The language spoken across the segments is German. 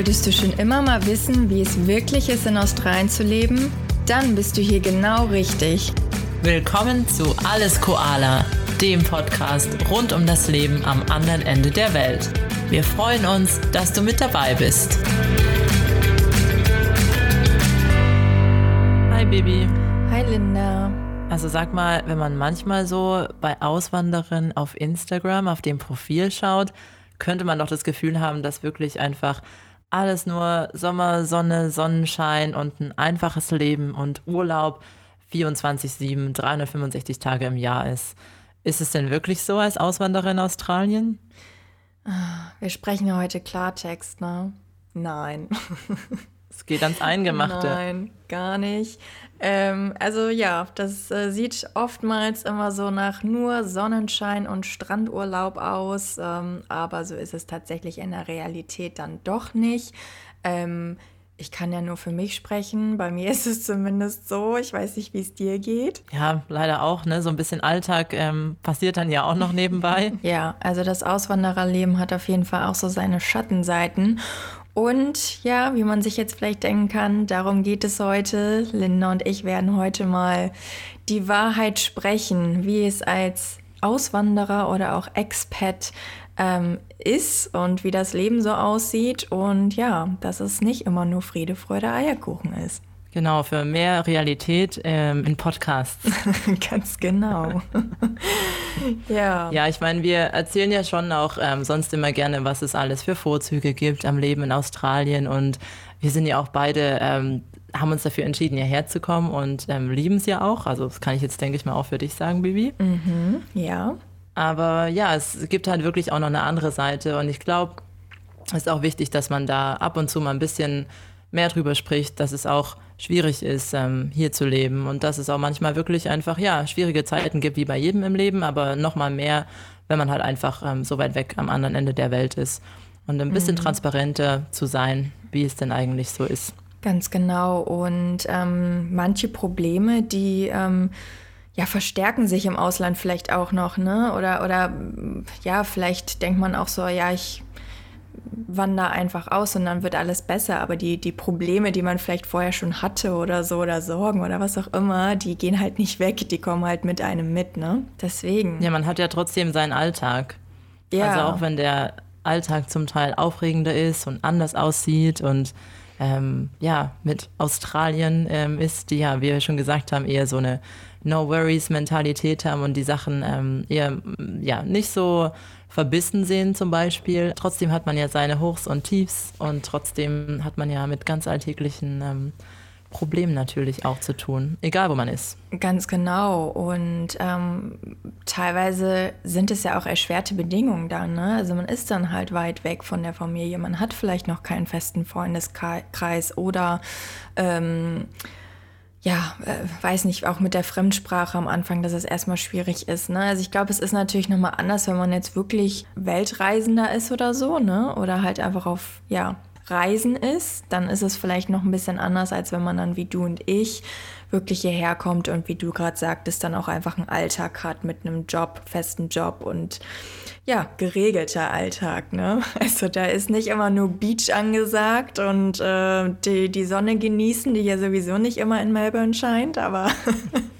Wolltest du schon immer mal wissen, wie es wirklich ist, in Australien zu leben? Dann bist du hier genau richtig. Willkommen zu Alles Koala, dem Podcast rund um das Leben am anderen Ende der Welt. Wir freuen uns, dass du mit dabei bist. Hi Baby. Hi Linda. Also sag mal, wenn man manchmal so bei Auswanderern auf Instagram auf dem Profil schaut, könnte man doch das Gefühl haben, dass wirklich einfach alles nur Sommer, Sonne, Sonnenschein und ein einfaches Leben und Urlaub 24-7, 365 Tage im Jahr ist. Ist es denn wirklich so als Auswanderer in Australien? Wir sprechen ja heute Klartext, ne? Nein. Es geht ans Eingemachte. Nein, gar nicht. Ähm, also ja, das äh, sieht oftmals immer so nach nur Sonnenschein und Strandurlaub aus, ähm, aber so ist es tatsächlich in der Realität dann doch nicht. Ähm, ich kann ja nur für mich sprechen. Bei mir ist es zumindest so. Ich weiß nicht, wie es dir geht. Ja, leider auch. Ne? So ein bisschen Alltag ähm, passiert dann ja auch noch nebenbei. ja, also das Auswandererleben hat auf jeden Fall auch so seine Schattenseiten. Und ja, wie man sich jetzt vielleicht denken kann, darum geht es heute. Linda und ich werden heute mal die Wahrheit sprechen, wie es als Auswanderer oder auch Expat ähm, ist und wie das Leben so aussieht. Und ja, dass es nicht immer nur Friede, Freude, Eierkuchen ist. Genau, für mehr Realität ähm, in Podcasts. Ganz genau. ja. Ja, ich meine, wir erzählen ja schon auch ähm, sonst immer gerne, was es alles für Vorzüge gibt am Leben in Australien. Und wir sind ja auch beide, ähm, haben uns dafür entschieden, hierher zu kommen und ähm, lieben es ja auch. Also das kann ich jetzt, denke ich mal, auch für dich sagen, Bibi. Mhm, ja. Aber ja, es gibt halt wirklich auch noch eine andere Seite. Und ich glaube, es ist auch wichtig, dass man da ab und zu mal ein bisschen mehr drüber spricht, dass es auch schwierig ist, ähm, hier zu leben und dass es auch manchmal wirklich einfach, ja, schwierige Zeiten gibt, wie bei jedem im Leben, aber noch mal mehr, wenn man halt einfach ähm, so weit weg am anderen Ende der Welt ist. Und ein bisschen mhm. transparenter zu sein, wie es denn eigentlich so ist. Ganz genau. Und ähm, manche Probleme, die ähm, ja, verstärken sich im Ausland vielleicht auch noch, ne? Oder, oder ja, vielleicht denkt man auch so, ja, ich wander einfach aus und dann wird alles besser. Aber die, die Probleme, die man vielleicht vorher schon hatte oder so, oder Sorgen oder was auch immer, die gehen halt nicht weg, die kommen halt mit einem mit, ne? Deswegen. Ja, man hat ja trotzdem seinen Alltag. Ja. Also auch wenn der Alltag zum Teil aufregender ist und anders aussieht und ähm, ja, mit Australien ähm, ist, die ja, wie wir schon gesagt haben, eher so eine No-Worries-Mentalität haben und die Sachen ähm, eher ja, nicht so verbissen sehen zum Beispiel. Trotzdem hat man ja seine Hochs und Tiefs und trotzdem hat man ja mit ganz alltäglichen ähm, Problemen natürlich auch zu tun, egal wo man ist. Ganz genau. Und ähm, teilweise sind es ja auch erschwerte Bedingungen dann. Ne? Also man ist dann halt weit weg von der Familie. Man hat vielleicht noch keinen festen Freundeskreis oder ähm, ja, äh, weiß nicht, auch mit der Fremdsprache am Anfang, dass es erstmal schwierig ist. Ne? Also ich glaube, es ist natürlich nochmal anders, wenn man jetzt wirklich Weltreisender ist oder so, ne? Oder halt einfach auf, ja, Reisen ist, dann ist es vielleicht noch ein bisschen anders, als wenn man dann wie du und ich wirklich hierher kommt und wie du gerade sagtest, dann auch einfach einen Alltag hat mit einem Job, festen Job und ja, geregelter Alltag. Ne? Also da ist nicht immer nur Beach angesagt und äh, die, die Sonne genießen, die ja sowieso nicht immer in Melbourne scheint, aber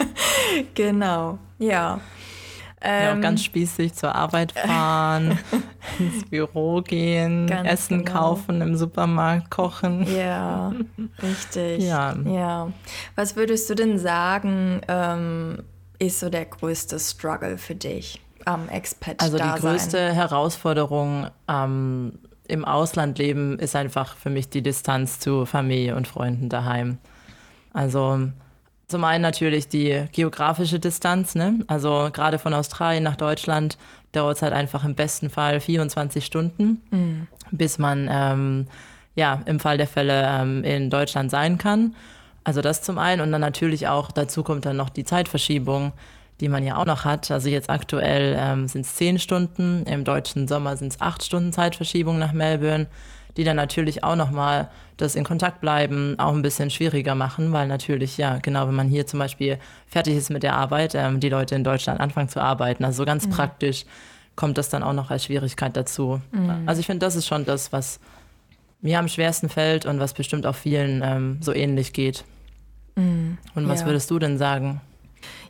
genau, ja. Ja, auch ganz ähm, spießig zur Arbeit fahren, ins Büro gehen, Essen genau. kaufen, im Supermarkt kochen. Ja, richtig. Ja. ja. Was würdest du denn sagen, ähm, ist so der größte Struggle für dich am expat Also die größte Herausforderung ähm, im Auslandleben ist einfach für mich die Distanz zu Familie und Freunden daheim. Also zum einen natürlich die geografische Distanz, ne? Also gerade von Australien nach Deutschland dauert es halt einfach im besten Fall 24 Stunden, mhm. bis man ähm, ja im Fall der Fälle ähm, in Deutschland sein kann. Also das zum einen und dann natürlich auch dazu kommt dann noch die Zeitverschiebung, die man ja auch noch hat. Also jetzt aktuell ähm, sind es zehn Stunden, im deutschen Sommer sind es acht Stunden Zeitverschiebung nach Melbourne die dann natürlich auch nochmal das in Kontakt bleiben auch ein bisschen schwieriger machen, weil natürlich, ja, genau, wenn man hier zum Beispiel fertig ist mit der Arbeit, ähm, die Leute in Deutschland anfangen zu arbeiten. Also ganz mhm. praktisch kommt das dann auch noch als Schwierigkeit dazu. Mhm. Also ich finde, das ist schon das, was mir am schwersten fällt und was bestimmt auch vielen ähm, so ähnlich geht. Mm, und was ja. würdest du denn sagen?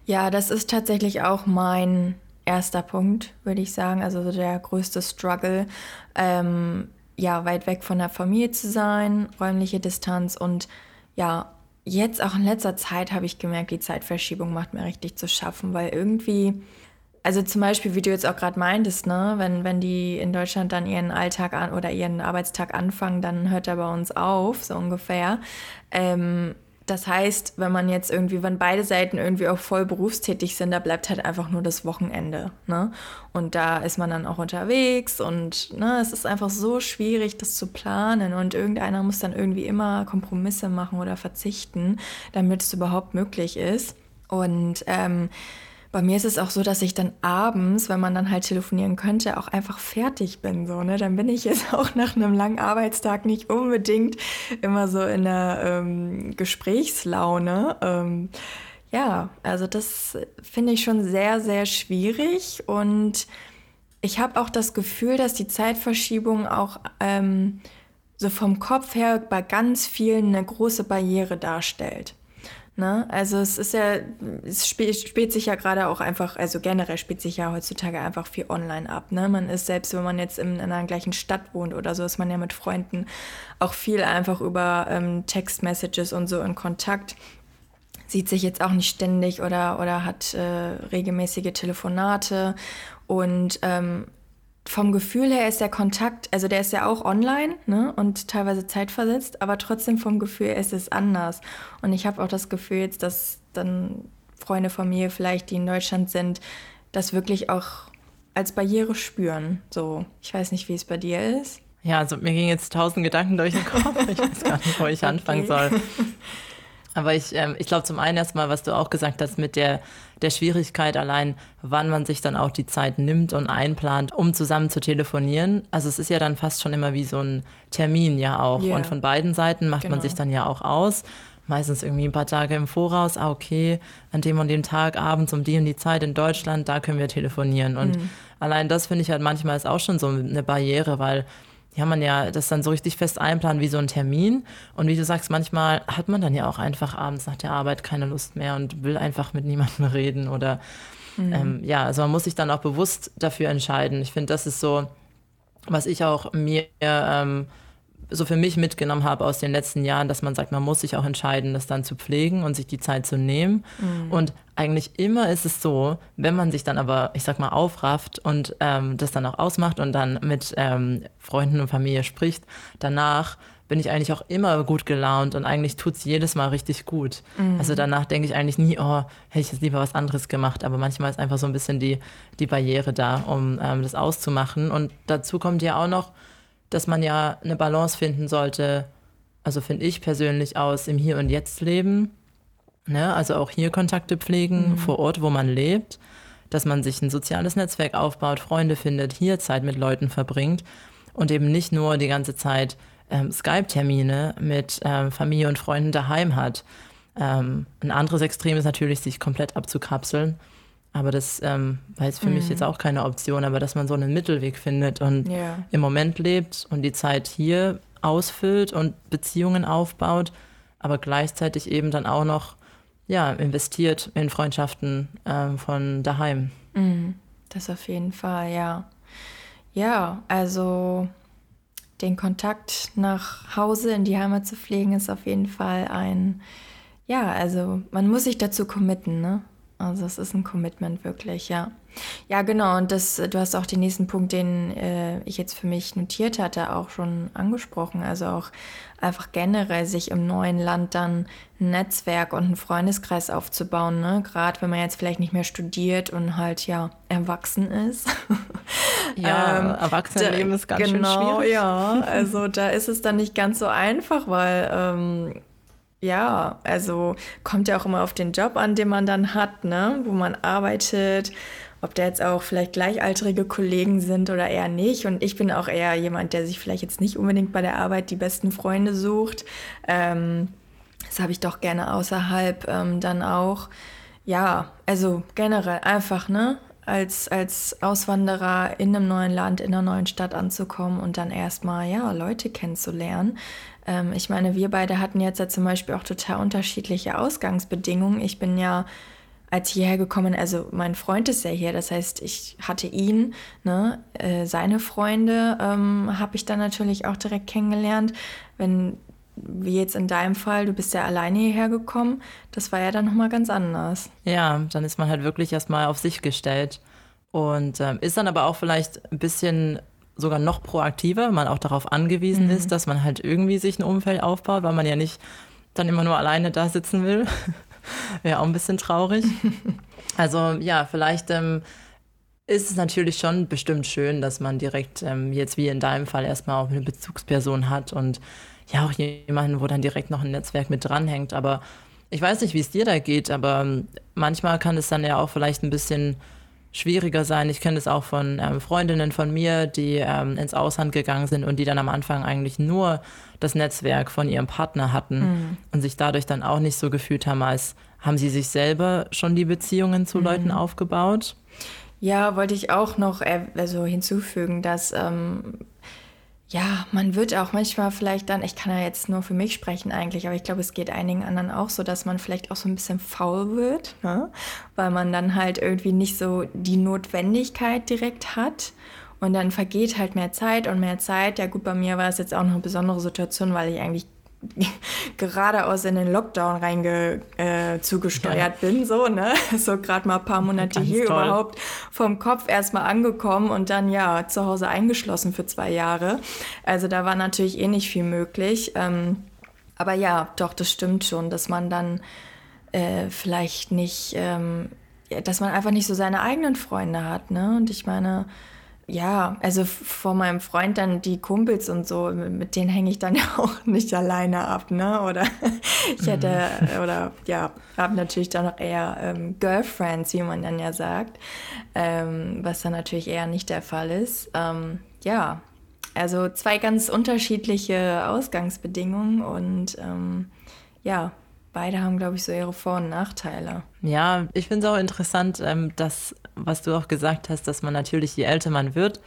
Ja, das ist tatsächlich auch mein erster Punkt, würde ich sagen. Also der größte Struggle, ähm, ja, weit weg von der Familie zu sein, räumliche Distanz und ja, jetzt auch in letzter Zeit habe ich gemerkt, die Zeitverschiebung macht mir richtig zu schaffen, weil irgendwie, also zum Beispiel, wie du jetzt auch gerade meintest, ne, wenn, wenn die in Deutschland dann ihren Alltag an oder ihren Arbeitstag anfangen, dann hört er bei uns auf, so ungefähr. Ähm, das heißt, wenn man jetzt irgendwie, wenn beide Seiten irgendwie auch voll berufstätig sind, da bleibt halt einfach nur das Wochenende. Ne? Und da ist man dann auch unterwegs und ne, es ist einfach so schwierig, das zu planen. Und irgendeiner muss dann irgendwie immer Kompromisse machen oder verzichten, damit es überhaupt möglich ist. Und ähm, bei mir ist es auch so, dass ich dann abends, wenn man dann halt telefonieren könnte, auch einfach fertig bin. So, ne? Dann bin ich jetzt auch nach einem langen Arbeitstag nicht unbedingt immer so in der ähm, Gesprächslaune. Ähm, ja, also das finde ich schon sehr, sehr schwierig. Und ich habe auch das Gefühl, dass die Zeitverschiebung auch ähm, so vom Kopf her bei ganz vielen eine große Barriere darstellt. Ne? Also es ist ja, es spielt, sich ja gerade auch einfach, also generell spielt sich ja heutzutage einfach viel online ab. Ne? Man ist selbst, wenn man jetzt in, in einer gleichen Stadt wohnt oder so, ist man ja mit Freunden auch viel einfach über ähm, Textmessages und so in Kontakt. Sieht sich jetzt auch nicht ständig oder, oder hat äh, regelmäßige Telefonate. Und ähm, vom Gefühl her ist der Kontakt, also der ist ja auch online ne, und teilweise zeitversetzt, aber trotzdem vom Gefühl ist es anders. Und ich habe auch das Gefühl jetzt, dass dann Freunde von mir vielleicht, die in Deutschland sind, das wirklich auch als Barriere spüren. So, ich weiß nicht, wie es bei dir ist. Ja, also mir gingen jetzt tausend Gedanken durch den Kopf. Ich weiß gar nicht, wo ich okay. anfangen soll. Aber ich, ähm, ich glaube zum einen erstmal, was du auch gesagt hast, mit der, der Schwierigkeit allein, wann man sich dann auch die Zeit nimmt und einplant, um zusammen zu telefonieren. Also es ist ja dann fast schon immer wie so ein Termin ja auch. Yeah. Und von beiden Seiten macht genau. man sich dann ja auch aus. Meistens irgendwie ein paar Tage im Voraus, ah, okay, an dem und dem Tag abends um die und die Zeit in Deutschland, da können wir telefonieren. Und mhm. allein das finde ich halt manchmal ist auch schon so eine Barriere, weil ja, man ja das dann so richtig fest einplanen wie so ein Termin. Und wie du sagst, manchmal hat man dann ja auch einfach abends nach der Arbeit keine Lust mehr und will einfach mit niemandem reden oder mhm. ähm, ja, also man muss sich dann auch bewusst dafür entscheiden. Ich finde, das ist so, was ich auch mir ähm, so für mich mitgenommen habe aus den letzten Jahren, dass man sagt, man muss sich auch entscheiden, das dann zu pflegen und sich die Zeit zu nehmen. Mhm. Und eigentlich immer ist es so, wenn man sich dann aber, ich sag mal, aufrafft und ähm, das dann auch ausmacht und dann mit ähm, Freunden und Familie spricht, danach bin ich eigentlich auch immer gut gelaunt und eigentlich tut es jedes Mal richtig gut. Mhm. Also danach denke ich eigentlich nie, oh, hätte ich jetzt lieber was anderes gemacht. Aber manchmal ist einfach so ein bisschen die, die Barriere da, um ähm, das auszumachen. Und dazu kommt ja auch noch, dass man ja eine Balance finden sollte, also finde ich persönlich aus, im Hier und Jetzt leben. Ne? Also auch hier Kontakte pflegen, mhm. vor Ort, wo man lebt, dass man sich ein soziales Netzwerk aufbaut, Freunde findet, hier Zeit mit Leuten verbringt und eben nicht nur die ganze Zeit ähm, Skype-Termine mit ähm, Familie und Freunden daheim hat. Ähm, ein anderes Extrem ist natürlich, sich komplett abzukapseln aber das ähm, war jetzt für mhm. mich jetzt auch keine Option, aber dass man so einen Mittelweg findet und yeah. im Moment lebt und die Zeit hier ausfüllt und Beziehungen aufbaut, aber gleichzeitig eben dann auch noch ja, investiert in Freundschaften ähm, von daheim. Mhm. Das auf jeden Fall, ja. Ja, also den Kontakt nach Hause in die Heimat zu pflegen, ist auf jeden Fall ein, ja, also man muss sich dazu committen, ne? Also es ist ein Commitment wirklich, ja. Ja, genau. Und das, du hast auch den nächsten Punkt, den äh, ich jetzt für mich notiert hatte, auch schon angesprochen. Also auch einfach generell sich im neuen Land dann ein Netzwerk und einen Freundeskreis aufzubauen. Ne? Gerade wenn man jetzt vielleicht nicht mehr studiert und halt ja erwachsen ist. Ja, ähm, Erwachsenenleben ist ganz genau, schön schwierig. Ja, also da ist es dann nicht ganz so einfach, weil ähm, ja, also kommt ja auch immer auf den Job an, den man dann hat, ne? wo man arbeitet, ob da jetzt auch vielleicht gleichaltrige Kollegen sind oder eher nicht. Und ich bin auch eher jemand, der sich vielleicht jetzt nicht unbedingt bei der Arbeit die besten Freunde sucht. Ähm, das habe ich doch gerne außerhalb ähm, dann auch. Ja, also generell einfach, ne? als, als Auswanderer in einem neuen Land, in einer neuen Stadt anzukommen und dann erstmal, ja, Leute kennenzulernen. Ähm, ich meine, wir beide hatten jetzt ja zum Beispiel auch total unterschiedliche Ausgangsbedingungen. Ich bin ja als hierher gekommen, also mein Freund ist ja hier, das heißt, ich hatte ihn, ne, äh, seine Freunde ähm, habe ich dann natürlich auch direkt kennengelernt. Wenn wie jetzt in deinem Fall, du bist ja alleine hierher gekommen, das war ja dann nochmal ganz anders. Ja, dann ist man halt wirklich erstmal auf sich gestellt und ähm, ist dann aber auch vielleicht ein bisschen sogar noch proaktiver, man auch darauf angewiesen mhm. ist, dass man halt irgendwie sich ein Umfeld aufbaut, weil man ja nicht dann immer nur alleine da sitzen will. Wäre auch ein bisschen traurig. also ja, vielleicht ähm, ist es natürlich schon bestimmt schön, dass man direkt ähm, jetzt wie in deinem Fall erstmal auch eine Bezugsperson hat und ja auch jemanden, wo dann direkt noch ein Netzwerk mit dranhängt. Aber ich weiß nicht, wie es dir da geht, aber ähm, manchmal kann es dann ja auch vielleicht ein bisschen schwieriger sein. Ich kenne es auch von ähm, Freundinnen von mir, die ähm, ins Ausland gegangen sind und die dann am Anfang eigentlich nur das Netzwerk von ihrem Partner hatten mhm. und sich dadurch dann auch nicht so gefühlt haben, als haben sie sich selber schon die Beziehungen zu mhm. Leuten aufgebaut. Ja, wollte ich auch noch also hinzufügen, dass ähm, ja, man wird auch manchmal vielleicht dann, ich kann ja jetzt nur für mich sprechen eigentlich, aber ich glaube, es geht einigen anderen auch so, dass man vielleicht auch so ein bisschen faul wird, ne? weil man dann halt irgendwie nicht so die Notwendigkeit direkt hat. Und dann vergeht halt mehr Zeit und mehr Zeit. Ja gut, bei mir war es jetzt auch noch eine besondere Situation, weil ich eigentlich geradeaus in den Lockdown reinge äh, zugesteuert ja. bin, so, ne? So gerade mal ein paar Monate hier toll. überhaupt vom Kopf erstmal angekommen und dann ja zu Hause eingeschlossen für zwei Jahre. Also da war natürlich eh nicht viel möglich. Ähm, aber ja, doch, das stimmt schon, dass man dann äh, vielleicht nicht, ähm, dass man einfach nicht so seine eigenen Freunde hat, ne? Und ich meine, ja, also vor meinem Freund dann die Kumpels und so, mit denen hänge ich dann ja auch nicht alleine ab, ne? Oder ich hätte, mhm. oder ja, habe natürlich dann noch eher ähm, Girlfriends, wie man dann ja sagt, ähm, was dann natürlich eher nicht der Fall ist. Ähm, ja, also zwei ganz unterschiedliche Ausgangsbedingungen und ähm, ja, beide haben, glaube ich, so ihre Vor- und Nachteile. Ja, ich finde es auch interessant, ähm, dass, was du auch gesagt hast, dass man natürlich, je älter man wird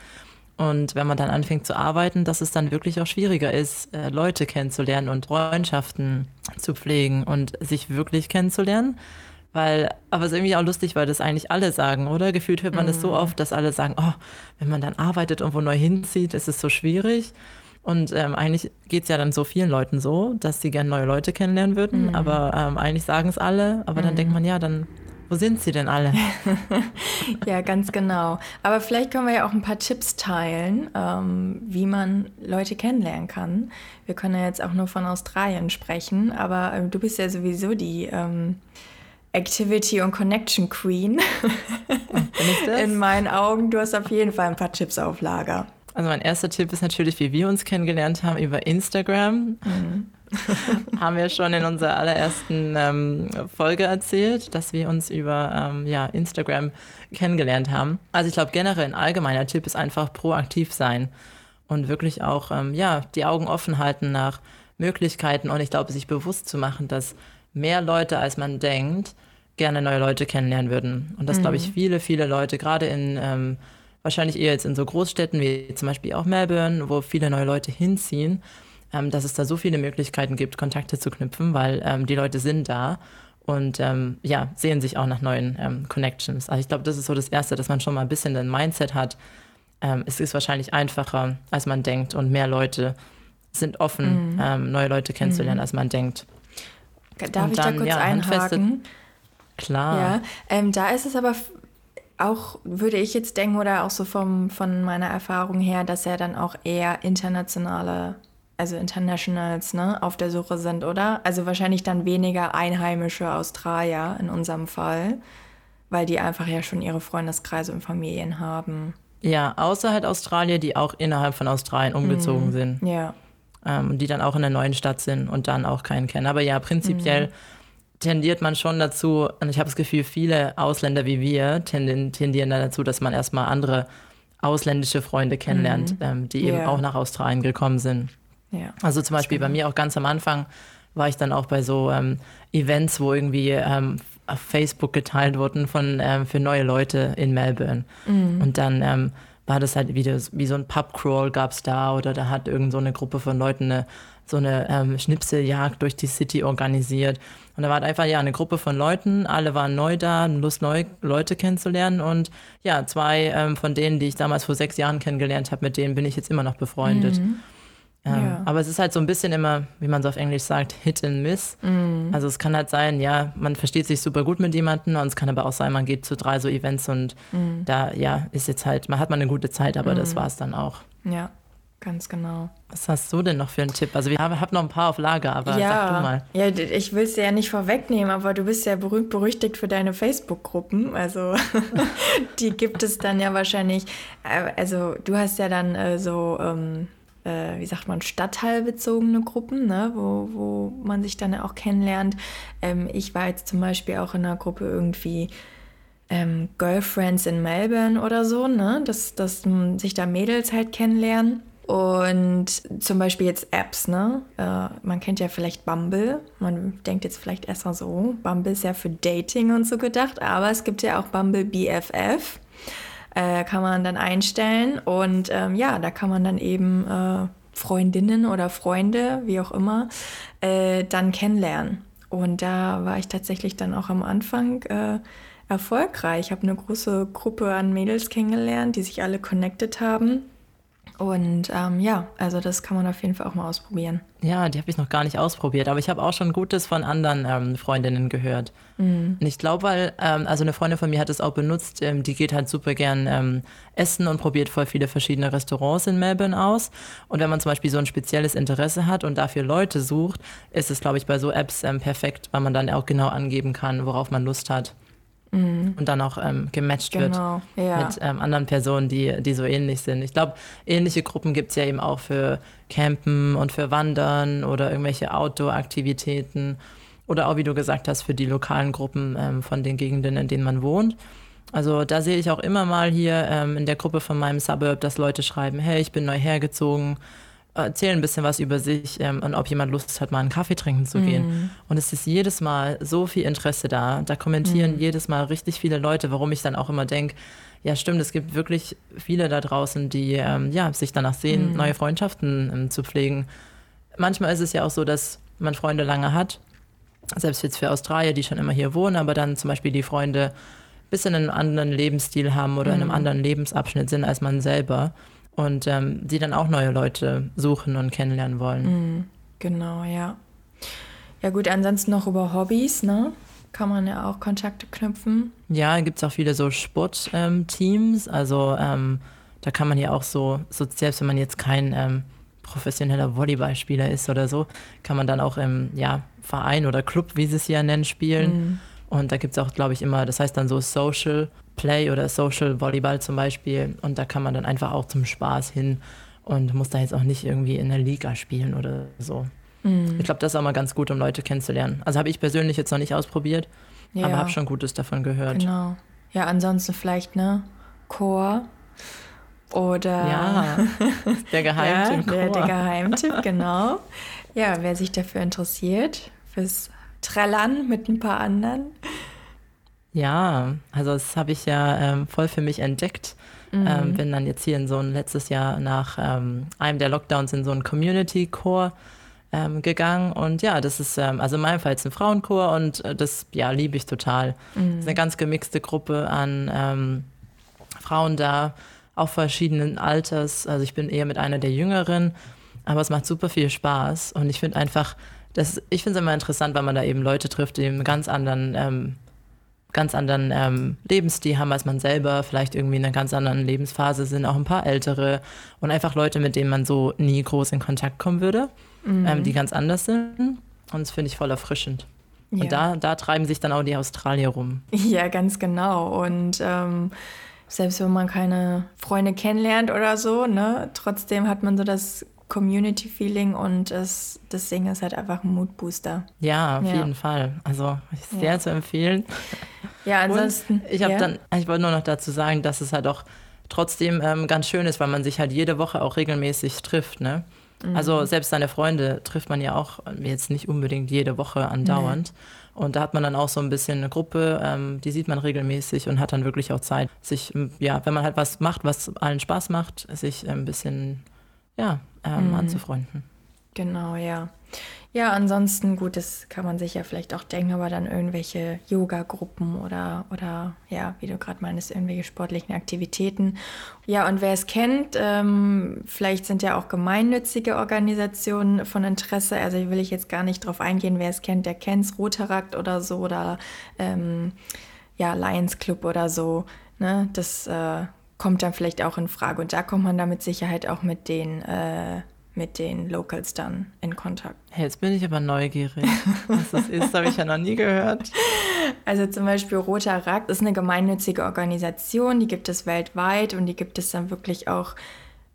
und wenn man dann anfängt zu arbeiten, dass es dann wirklich auch schwieriger ist, äh, Leute kennenzulernen und Freundschaften zu pflegen und sich wirklich kennenzulernen. Weil, aber es ist irgendwie auch lustig, weil das eigentlich alle sagen, oder? Gefühlt hört man das so mhm. oft, dass alle sagen, oh, wenn man dann arbeitet und wo neu hinzieht, ist es so schwierig. Und ähm, eigentlich geht es ja dann so vielen Leuten so, dass sie gerne neue Leute kennenlernen würden. Mhm. Aber ähm, eigentlich sagen es alle. Aber mhm. dann denkt man, ja, dann wo sind sie denn alle? ja, ganz genau. Aber vielleicht können wir ja auch ein paar Tipps teilen, ähm, wie man Leute kennenlernen kann. Wir können ja jetzt auch nur von Australien sprechen, aber äh, du bist ja sowieso die ähm, Activity und Connection Queen. Bin ich das? In meinen Augen, du hast auf jeden Fall ein paar Tipps auf Lager. Also mein erster Tipp ist natürlich, wie wir uns kennengelernt haben über Instagram. Mhm. haben wir schon in unserer allerersten ähm, Folge erzählt, dass wir uns über ähm, ja, Instagram kennengelernt haben. Also ich glaube generell ein allgemeiner Tipp ist einfach proaktiv sein und wirklich auch ähm, ja, die Augen offen halten nach Möglichkeiten und ich glaube sich bewusst zu machen, dass mehr Leute als man denkt gerne neue Leute kennenlernen würden. Und das mhm. glaube ich viele, viele Leute, gerade in ähm, wahrscheinlich eher jetzt in so Großstädten wie zum Beispiel auch Melbourne, wo viele neue Leute hinziehen, ähm, dass es da so viele Möglichkeiten gibt, Kontakte zu knüpfen, weil ähm, die Leute sind da und ähm, ja, sehen sich auch nach neuen ähm, Connections. Also ich glaube, das ist so das Erste, dass man schon mal ein bisschen ein Mindset hat. Ähm, es ist wahrscheinlich einfacher, als man denkt und mehr Leute sind offen, mhm. Ähm, neue Leute kennenzulernen, mhm. als man denkt. Darf und ich dann, da kurz ja, einhaken? Klar. Ja, ähm, da ist es aber auch, würde ich jetzt denken, oder auch so vom, von meiner Erfahrung her, dass ja dann auch eher internationale, also Internationals, ne, auf der Suche sind, oder? Also wahrscheinlich dann weniger einheimische Australier in unserem Fall, weil die einfach ja schon ihre Freundeskreise und Familien haben. Ja, außer halt Australier, die auch innerhalb von Australien umgezogen mhm. sind. Ja. Ähm, und die dann auch in der neuen Stadt sind und dann auch keinen kennen. Aber ja, prinzipiell. Mhm tendiert man schon dazu, und ich habe das Gefühl, viele Ausländer wie wir tendieren dazu, dass man erstmal andere ausländische Freunde kennenlernt, mhm. ähm, die yeah. eben auch nach Australien gekommen sind. Ja. Also zum Beispiel bei mir auch ganz am Anfang war ich dann auch bei so ähm, Events, wo irgendwie ähm, auf Facebook geteilt wurden von, ähm, für neue Leute in Melbourne. Mhm. Und dann ähm, war das halt wie, das, wie so ein Pubcrawl gab es da oder da hat irgend so eine Gruppe von Leuten eine, so eine ähm, Schnipseljagd durch die City organisiert. Und da war halt einfach ja eine Gruppe von Leuten, alle waren neu da, Lust, neue Leute kennenzulernen. Und ja, zwei ähm, von denen, die ich damals vor sechs Jahren kennengelernt habe, mit denen bin ich jetzt immer noch befreundet. Mhm. Ähm, ja. Aber es ist halt so ein bisschen immer, wie man so auf Englisch sagt, Hit and Miss. Mhm. Also es kann halt sein, ja, man versteht sich super gut mit jemandem und es kann aber auch sein, man geht zu drei so Events und mhm. da, ja, ist jetzt halt, man hat mal eine gute Zeit, aber das mhm. war es dann auch. Ja. Ganz genau. Was hast du denn noch für einen Tipp? Also wir haben hab noch ein paar auf Lager, aber ja, sag du mal. Ja, ich will es dir ja nicht vorwegnehmen, aber du bist ja berühmt berüchtigt für deine Facebook-Gruppen. Also die gibt es dann ja wahrscheinlich. Äh, also du hast ja dann äh, so, ähm, äh, wie sagt man, stadtteilbezogene Gruppen, ne? wo, wo man sich dann auch kennenlernt. Ähm, ich war jetzt zum Beispiel auch in einer Gruppe irgendwie ähm, Girlfriends in Melbourne oder so, ne? dass, dass sich da Mädels halt kennenlernen. Und zum Beispiel jetzt Apps, ne? Äh, man kennt ja vielleicht Bumble. Man denkt jetzt vielleicht erstmal so, Bumble ist ja für Dating und so gedacht, aber es gibt ja auch Bumble BFF. Äh, kann man dann einstellen und ähm, ja, da kann man dann eben äh, Freundinnen oder Freunde, wie auch immer, äh, dann kennenlernen. Und da war ich tatsächlich dann auch am Anfang äh, erfolgreich. Ich habe eine große Gruppe an Mädels kennengelernt, die sich alle connected haben. Und ähm, ja, also das kann man auf jeden Fall auch mal ausprobieren. Ja, die habe ich noch gar nicht ausprobiert, aber ich habe auch schon Gutes von anderen ähm, Freundinnen gehört. Mhm. Und ich glaube, weil, ähm, also eine Freundin von mir hat es auch benutzt, ähm, die geht halt super gern ähm, essen und probiert voll viele verschiedene Restaurants in Melbourne aus. Und wenn man zum Beispiel so ein spezielles Interesse hat und dafür Leute sucht, ist es, glaube ich, bei so Apps ähm, perfekt, weil man dann auch genau angeben kann, worauf man Lust hat mhm. und dann auch ähm, gematcht genau. wird ja. mit ähm, anderen Personen, die, die so ähnlich sind. Ich glaube, ähnliche Gruppen gibt es ja eben auch für Campen und für Wandern oder irgendwelche Outdoor-Aktivitäten oder auch, wie du gesagt hast, für die lokalen Gruppen ähm, von den Gegenden, in denen man wohnt. Also da sehe ich auch immer mal hier ähm, in der Gruppe von meinem Suburb, dass Leute schreiben, hey, ich bin neu hergezogen, erzählen ein bisschen was über sich ähm, und ob jemand Lust hat, mal einen Kaffee trinken zu gehen. Mm. Und es ist jedes Mal so viel Interesse da. Da kommentieren mm. jedes Mal richtig viele Leute, warum ich dann auch immer denke, ja stimmt, es gibt wirklich viele da draußen, die ähm, ja, sich danach sehen, mm. neue Freundschaften ähm, zu pflegen. Manchmal ist es ja auch so, dass man Freunde lange hat, selbst jetzt für Australier, die schon immer hier wohnen, aber dann zum Beispiel die Freunde ein bisschen einen anderen Lebensstil haben oder in einem mm. anderen Lebensabschnitt sind als man selber und ähm, die dann auch neue Leute suchen und kennenlernen wollen. Mhm, genau, ja. Ja gut, ansonsten noch über Hobbys, ne? Kann man ja auch Kontakte knüpfen. Ja, gibt es auch viele so Sportteams. Ähm, also ähm, da kann man ja auch so, so, selbst wenn man jetzt kein ähm, professioneller Volleyballspieler ist oder so, kann man dann auch im ja, Verein oder Club, wie sie es ja nennen, spielen. Mhm. Und da gibt es auch, glaube ich, immer, das heißt dann so Social Play oder Social Volleyball zum Beispiel. Und da kann man dann einfach auch zum Spaß hin und muss da jetzt auch nicht irgendwie in der Liga spielen oder so. Mhm. Ich glaube, das ist auch mal ganz gut, um Leute kennenzulernen. Also habe ich persönlich jetzt noch nicht ausprobiert, ja. aber habe schon Gutes davon gehört. Genau. Ja, ansonsten vielleicht, ne? Chor oder. Ja, der Geheimtipp. ja, der, der Geheimtipp, genau. Ja, wer sich dafür interessiert, fürs Trällern mit ein paar anderen. Ja, also das habe ich ja ähm, voll für mich entdeckt. Mhm. Ähm, bin dann jetzt hier in so ein letztes Jahr nach ähm, einem der Lockdowns in so einen Community-Chor ähm, gegangen. Und ja, das ist ähm, also in meinem Fall jetzt ein Frauenchor und äh, das ja liebe ich total. Mhm. Das ist eine ganz gemixte Gruppe an ähm, Frauen da, auch verschiedenen Alters. Also ich bin eher mit einer der Jüngeren, aber es macht super viel Spaß. Und ich finde einfach, das, ich finde es immer interessant, weil man da eben Leute trifft, die einen ganz anderen ganz anderen ähm, Lebensstil haben als man selber, vielleicht irgendwie in einer ganz anderen Lebensphase sind, auch ein paar ältere und einfach Leute, mit denen man so nie groß in Kontakt kommen würde, mhm. ähm, die ganz anders sind. Und das finde ich voll erfrischend. Ja. Und da, da treiben sich dann auch die Australier rum. Ja, ganz genau. Und ähm, selbst wenn man keine Freunde kennenlernt oder so, ne, trotzdem hat man so das Community-Feeling und es, das Singen ist halt einfach ein Moodbooster. Ja, auf ja. jeden Fall. Also sehr ja. zu empfehlen. Ja, ansonsten. Und ich habe ja. dann, ich wollte nur noch dazu sagen, dass es halt auch trotzdem ähm, ganz schön ist, weil man sich halt jede Woche auch regelmäßig trifft, ne? Mhm. Also selbst seine Freunde trifft man ja auch jetzt nicht unbedingt jede Woche andauernd. Nee. Und da hat man dann auch so ein bisschen eine Gruppe, ähm, die sieht man regelmäßig und hat dann wirklich auch Zeit, sich, ja, wenn man halt was macht, was allen Spaß macht, sich ein bisschen, ja, ähm, mhm. anzufreunden. Genau, ja. Ja, ansonsten, gut, das kann man sich ja vielleicht auch denken, aber dann irgendwelche Yoga-Gruppen oder, oder ja, wie du gerade meinst, irgendwelche sportlichen Aktivitäten. Ja, und wer es kennt, ähm, vielleicht sind ja auch gemeinnützige Organisationen von Interesse. Also will ich jetzt gar nicht drauf eingehen, wer es kennt, der kennt es, Rotarakt oder so oder ähm, ja, Lions Club oder so. Ne? Das äh, kommt dann vielleicht auch in Frage. Und da kommt man da mit Sicherheit auch mit den äh, mit den Locals dann in Kontakt. Hey, jetzt bin ich aber neugierig. Was das ist, habe ich ja noch nie gehört. Also zum Beispiel Roter Rakt ist eine gemeinnützige Organisation, die gibt es weltweit und die gibt es dann wirklich auch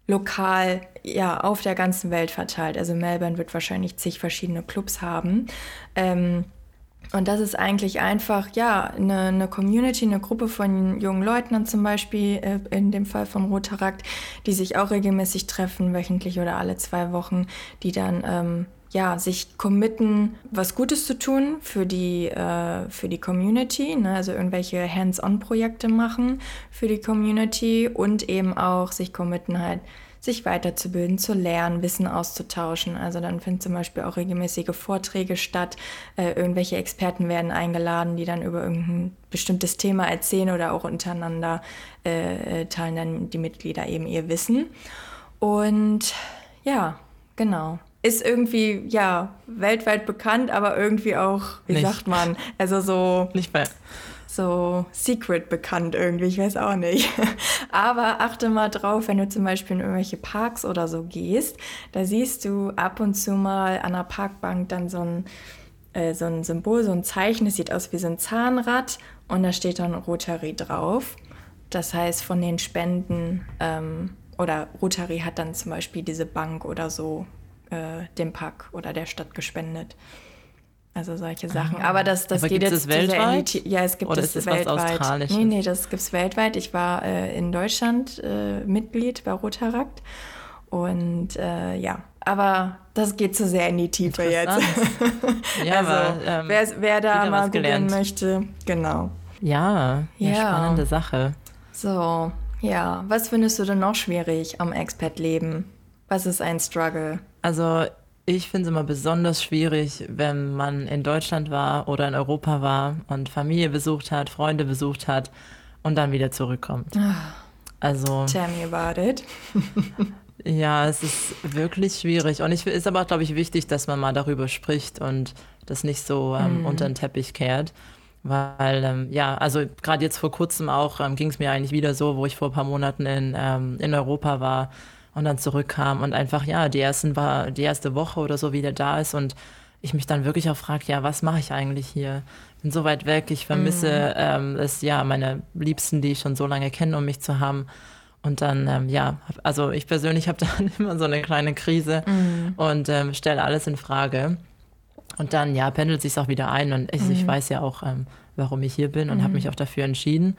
lokal, ja, auf der ganzen Welt verteilt. Also Melbourne wird wahrscheinlich zig verschiedene Clubs haben. Ähm, und das ist eigentlich einfach, ja, eine, eine, Community, eine Gruppe von jungen Leuten dann zum Beispiel, äh, in dem Fall vom Rotarakt, die sich auch regelmäßig treffen, wöchentlich oder alle zwei Wochen, die dann, ähm, ja, sich committen, was Gutes zu tun für die, äh, für die Community, ne? also irgendwelche Hands-on-Projekte machen für die Community und eben auch sich committen halt, sich weiterzubilden, zu lernen, Wissen auszutauschen. Also dann finden zum Beispiel auch regelmäßige Vorträge statt. Äh, irgendwelche Experten werden eingeladen, die dann über irgendein bestimmtes Thema erzählen oder auch untereinander äh, teilen dann die Mitglieder eben ihr Wissen. Und ja, genau ist irgendwie ja weltweit bekannt, aber irgendwie auch, wie nicht. sagt man, also so nicht bei so secret bekannt irgendwie, ich weiß auch nicht. Aber achte mal drauf, wenn du zum Beispiel in irgendwelche Parks oder so gehst, da siehst du ab und zu mal an der Parkbank dann so ein, äh, so ein Symbol, so ein Zeichen, das sieht aus wie so ein Zahnrad und da steht dann Rotary drauf. Das heißt, von den Spenden ähm, oder Rotary hat dann zum Beispiel diese Bank oder so äh, dem Park oder der Stadt gespendet. Also solche Sachen. Ah. Aber das, das Aber geht jetzt es weltweit? Ja, es gibt Oder es ist weltweit. Was? Nee, nee, das gibt es weltweit. Ich war äh, in Deutschland äh, Mitglied bei Rotarakt. Und äh, ja, aber das geht zu sehr in die Tiefe jetzt. ja, also, aber, ähm, wer, wer da mal googeln möchte, genau. Ja, ja, spannende Sache. So, ja. Was findest du denn noch schwierig am Expat-Leben? Was ist ein Struggle? Also ich finde es immer besonders schwierig, wenn man in Deutschland war oder in Europa war und Familie besucht hat, Freunde besucht hat und dann wieder zurückkommt. Ah. Also. Tell me about it. ja, es ist wirklich schwierig. Und es ist aber, glaube ich, wichtig, dass man mal darüber spricht und das nicht so ähm, mm. unter den Teppich kehrt. Weil, ähm, ja, also gerade jetzt vor kurzem auch ähm, ging es mir eigentlich wieder so, wo ich vor ein paar Monaten in, ähm, in Europa war und dann zurückkam und einfach, ja, die, ersten war, die erste Woche oder so wieder da ist und ich mich dann wirklich auch frage, ja, was mache ich eigentlich hier? Bin so weit weg, ich vermisse mm. ähm, es, ja, meine Liebsten, die ich schon so lange kenne, um mich zu haben. Und dann, ähm, ja, also ich persönlich habe dann immer so eine kleine Krise mm. und ähm, stelle alles in Frage. Und dann, ja, pendelt sich auch wieder ein und ich, mm. ich mhm. weiß ja auch, ähm, warum ich hier bin und habe mhm. mich auch dafür entschieden.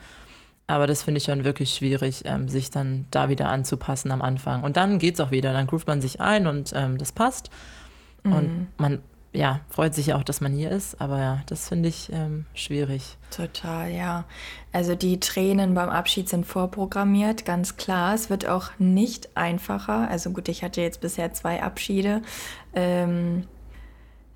Aber das finde ich schon wirklich schwierig, ähm, sich dann da wieder anzupassen am Anfang. Und dann geht es auch wieder. Dann groovt man sich ein und ähm, das passt. Mhm. Und man ja, freut sich ja auch, dass man hier ist. Aber ja, das finde ich ähm, schwierig. Total, ja. Also die Tränen beim Abschied sind vorprogrammiert, ganz klar. Es wird auch nicht einfacher. Also gut, ich hatte jetzt bisher zwei Abschiede. Ähm,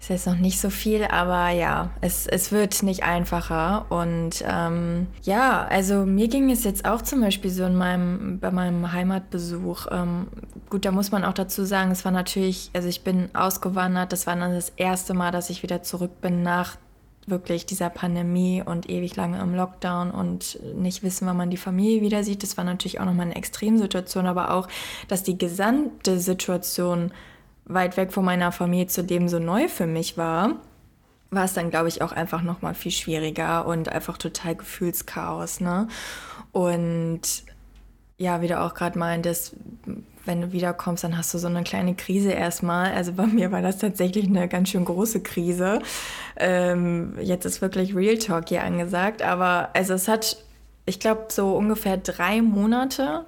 ist jetzt noch nicht so viel, aber ja, es, es wird nicht einfacher. Und ähm, ja, also mir ging es jetzt auch zum Beispiel so in meinem, bei meinem Heimatbesuch. Ähm, gut, da muss man auch dazu sagen, es war natürlich, also ich bin ausgewandert, das war dann das erste Mal, dass ich wieder zurück bin nach wirklich dieser Pandemie und ewig lange im Lockdown und nicht wissen, wann man die Familie wieder sieht. Das war natürlich auch nochmal eine Extremsituation, aber auch, dass die gesamte Situation weit weg von meiner Familie zu dem so neu für mich war, war es dann, glaube ich, auch einfach noch mal viel schwieriger und einfach total Gefühlschaos, ne? Und ja, wie du auch gerade meintest, wenn du wiederkommst, dann hast du so eine kleine Krise erstmal. Also bei mir war das tatsächlich eine ganz schön große Krise. Ähm, jetzt ist wirklich Real Talk hier angesagt, aber also es hat, ich glaube, so ungefähr drei Monate,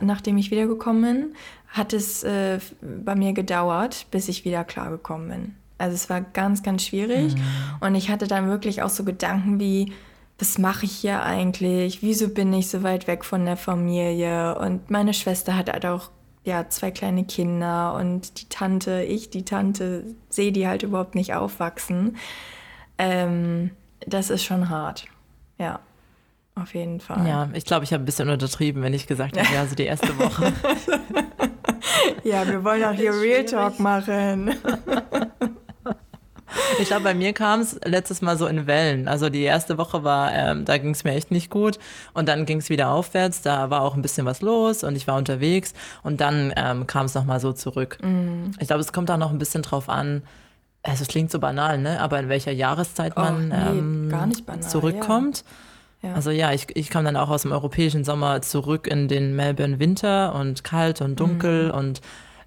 nachdem ich wiedergekommen bin, hat es äh, bei mir gedauert, bis ich wieder klargekommen bin. Also es war ganz, ganz schwierig. Mhm. Und ich hatte dann wirklich auch so Gedanken wie, was mache ich hier eigentlich? Wieso bin ich so weit weg von der Familie? Und meine Schwester hat halt auch ja, zwei kleine Kinder und die Tante, ich, die Tante, sehe die halt überhaupt nicht aufwachsen. Ähm, das ist schon hart. Ja, auf jeden Fall. Ja, ich glaube, ich habe ein bisschen untertrieben, wenn ich gesagt habe, ja, also die erste Woche. ja, wir wollen auch hier Real Talk machen. Ich glaube, bei mir kam es letztes Mal so in Wellen. Also die erste Woche war, ähm, da ging es mir echt nicht gut. Und dann ging es wieder aufwärts. Da war auch ein bisschen was los und ich war unterwegs. Und dann ähm, kam es nochmal so zurück. Mm. Ich glaube, es kommt auch noch ein bisschen drauf an. Also es klingt so banal, ne? Aber in welcher Jahreszeit man oh, nee, ähm, zurückkommt. Ja. Ja. Also ja, ich, ich kam dann auch aus dem europäischen Sommer zurück in den Melbourne Winter und kalt und dunkel mm. und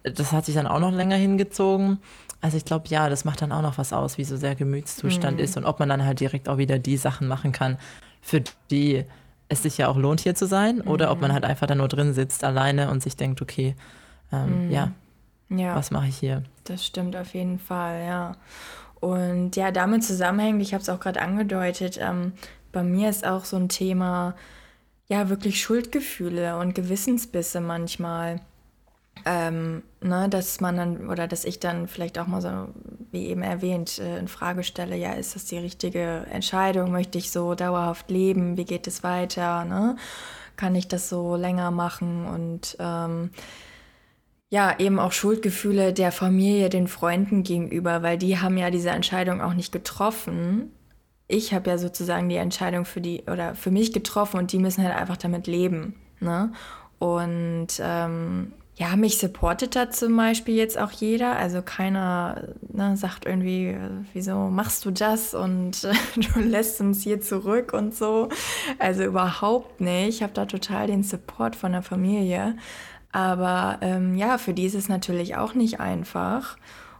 das hat sich dann auch noch länger hingezogen. Also ich glaube, ja, das macht dann auch noch was aus, wie so sehr Gemütszustand mhm. ist und ob man dann halt direkt auch wieder die Sachen machen kann, für die es sich ja auch lohnt, hier zu sein, mhm. oder ob man mhm. halt einfach da nur drin sitzt, alleine und sich denkt, okay, ähm, mhm. ja, ja, was mache ich hier? Das stimmt auf jeden Fall, ja. Und ja, damit zusammenhängend, ich habe es auch gerade angedeutet, ähm, bei mir ist auch so ein Thema, ja, wirklich Schuldgefühle und Gewissensbisse manchmal ähm, ne, dass man dann oder dass ich dann vielleicht auch mal so, wie eben erwähnt, äh, in Frage stelle, ja, ist das die richtige Entscheidung? Möchte ich so dauerhaft leben? Wie geht es weiter? Ne? Kann ich das so länger machen? Und ähm, ja, eben auch Schuldgefühle der Familie, den Freunden gegenüber, weil die haben ja diese Entscheidung auch nicht getroffen. Ich habe ja sozusagen die Entscheidung für die oder für mich getroffen und die müssen halt einfach damit leben. Ne? Und ähm, ja, mich supportet da zum Beispiel jetzt auch jeder. Also keiner ne, sagt irgendwie, wieso machst du das und äh, du lässt uns hier zurück und so. Also überhaupt nicht. Ich habe da total den Support von der Familie. Aber ähm, ja, für die ist es natürlich auch nicht einfach.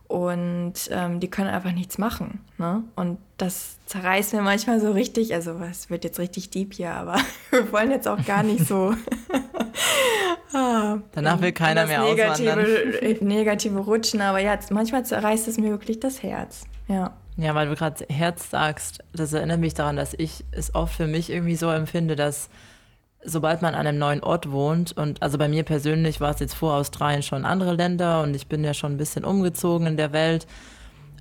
Und ähm, die können einfach nichts machen. Ne? Und das zerreißt mir manchmal so richtig. Also es wird jetzt richtig deep hier, aber wir wollen jetzt auch gar nicht so Ah, Danach will keiner mehr negative, auswandern. Negative Rutschen, aber ja, manchmal zerreißt es mir wirklich das Herz. Ja. Ja, weil du gerade Herz sagst, das erinnert mich daran, dass ich es oft für mich irgendwie so empfinde, dass sobald man an einem neuen Ort wohnt, und also bei mir persönlich war es jetzt vor Australien schon andere Länder und ich bin ja schon ein bisschen umgezogen in der Welt,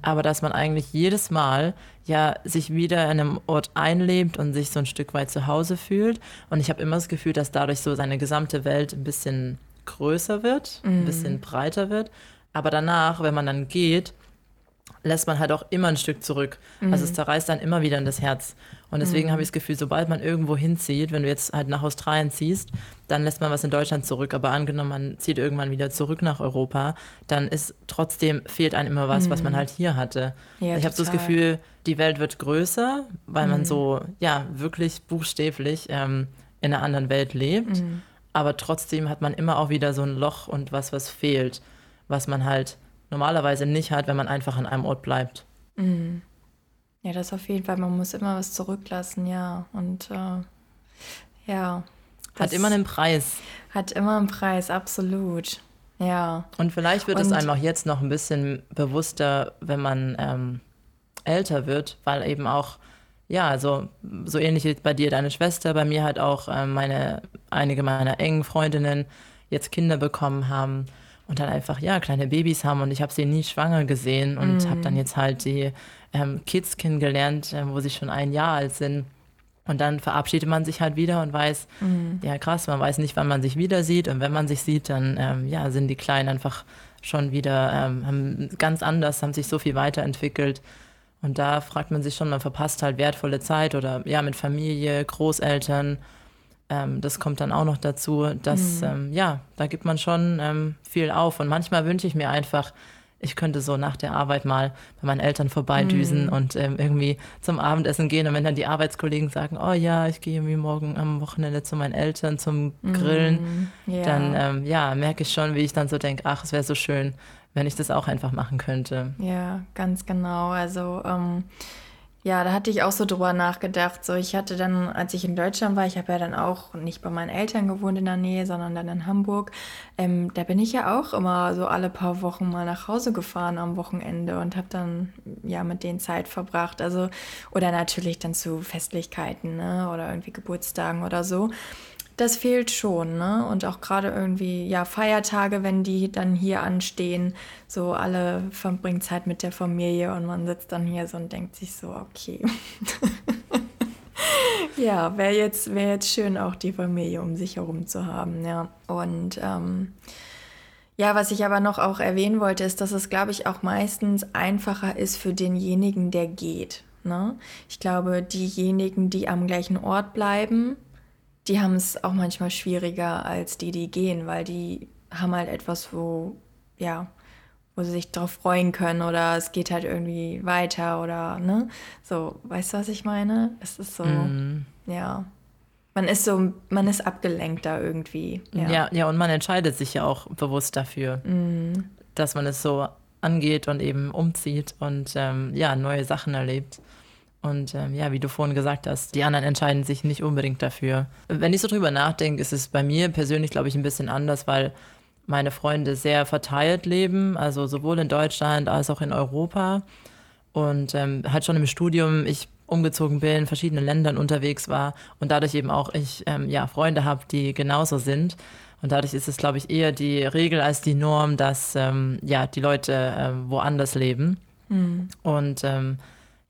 aber dass man eigentlich jedes Mal ja sich wieder in einem Ort einlebt und sich so ein Stück weit zu Hause fühlt. Und ich habe immer das Gefühl, dass dadurch so seine gesamte Welt ein bisschen größer wird, mm. ein mhm. bisschen breiter wird. Aber danach, wenn man dann geht, lässt man halt auch immer ein Stück zurück. Mhm. Also es mhm. zerreißt dann immer wieder in das Herz. Und deswegen mhm. habe ich das Gefühl, sobald man irgendwo hinzieht, wenn du jetzt halt nach Australien ziehst, dann lässt man was in Deutschland zurück. Aber angenommen, man zieht irgendwann wieder zurück nach Europa, dann ist trotzdem fehlt einem immer was, mhm. was man mhm. halt hier hatte. Ja, ich habe so das Gefühl, die Welt wird größer, weil man mhm. so, ja, wirklich buchstäblich ähm, in einer anderen Welt lebt. Aber trotzdem hat man immer auch wieder so ein Loch und was, was fehlt, was man halt normalerweise nicht hat, wenn man einfach an einem Ort bleibt. Ja, das auf jeden Fall. Man muss immer was zurücklassen, ja. Und äh, ja. Hat immer einen Preis. Hat immer einen Preis, absolut. Ja. Und vielleicht wird Und, es einem auch jetzt noch ein bisschen bewusster, wenn man ähm, älter wird, weil eben auch, ja, also so ähnlich wie bei dir deine Schwester, bei mir halt auch äh, meine, einige meiner engen Freundinnen jetzt Kinder bekommen haben und dann einfach, ja, kleine Babys haben und ich habe sie nie schwanger gesehen und mm. habe dann jetzt halt die ähm, Kids kennengelernt, äh, wo sie schon ein Jahr alt sind. Und dann verabschiedet man sich halt wieder und weiß, mm. ja krass, man weiß nicht, wann man sich wieder sieht. Und wenn man sich sieht, dann ähm, ja, sind die Kleinen einfach schon wieder ähm, haben ganz anders, haben sich so viel weiterentwickelt. Und da fragt man sich schon, man verpasst halt wertvolle Zeit oder ja, mit Familie, Großeltern ähm, das kommt dann auch noch dazu, dass, mhm. ähm, ja, da gibt man schon ähm, viel auf. Und manchmal wünsche ich mir einfach, ich könnte so nach der Arbeit mal bei meinen Eltern vorbeidüsen mm. und ähm, irgendwie zum Abendessen gehen. Und wenn dann die Arbeitskollegen sagen, oh ja, ich gehe irgendwie morgen am Wochenende zu meinen Eltern zum Grillen, mm. yeah. dann ähm, ja, merke ich schon, wie ich dann so denke, ach, es wäre so schön, wenn ich das auch einfach machen könnte. Ja, ganz genau. Also ähm, Ja, da hatte ich auch so drüber nachgedacht. So, ich hatte dann, als ich in Deutschland war, ich habe ja dann auch nicht bei meinen Eltern gewohnt in der Nähe, sondern dann in Hamburg. Ähm, da bin ich ja auch immer so alle paar Wochen mal nach Hause gefahren am Wochenende und habe dann ja mit denen Zeit verbracht. Also, oder natürlich dann zu Festlichkeiten, ne? Oder irgendwie Geburtstagen oder so das fehlt schon, ne? Und auch gerade irgendwie, ja, Feiertage, wenn die dann hier anstehen, so alle verbringen Zeit mit der Familie und man sitzt dann hier so und denkt sich so, okay. ja, wäre jetzt, wär jetzt schön, auch die Familie um sich herum zu haben, ja. Und ähm, ja, was ich aber noch auch erwähnen wollte, ist, dass es, glaube ich, auch meistens einfacher ist für denjenigen, der geht. Ne? Ich glaube, diejenigen, die am gleichen Ort bleiben, die haben es auch manchmal schwieriger als die, die gehen, weil die haben halt etwas, wo, ja, wo sie sich drauf freuen können oder es geht halt irgendwie weiter oder, ne? So, weißt du, was ich meine? Es ist so, mm. ja. Man ist so, man ist abgelenkter irgendwie. Ja. ja, ja, und man entscheidet sich ja auch bewusst dafür, mm. dass man es so angeht und eben umzieht und ähm, ja, neue Sachen erlebt. Und ähm, ja, wie du vorhin gesagt hast, die anderen entscheiden sich nicht unbedingt dafür. Wenn ich so drüber nachdenke, ist es bei mir persönlich, glaube ich, ein bisschen anders, weil meine Freunde sehr verteilt leben, also sowohl in Deutschland als auch in Europa. Und ähm, halt schon im Studium ich umgezogen bin, in verschiedenen Ländern unterwegs war und dadurch eben auch ich ähm, ja, Freunde habe, die genauso sind. Und dadurch ist es, glaube ich, eher die Regel als die Norm, dass ähm, ja, die Leute ähm, woanders leben. Mhm. Und ähm,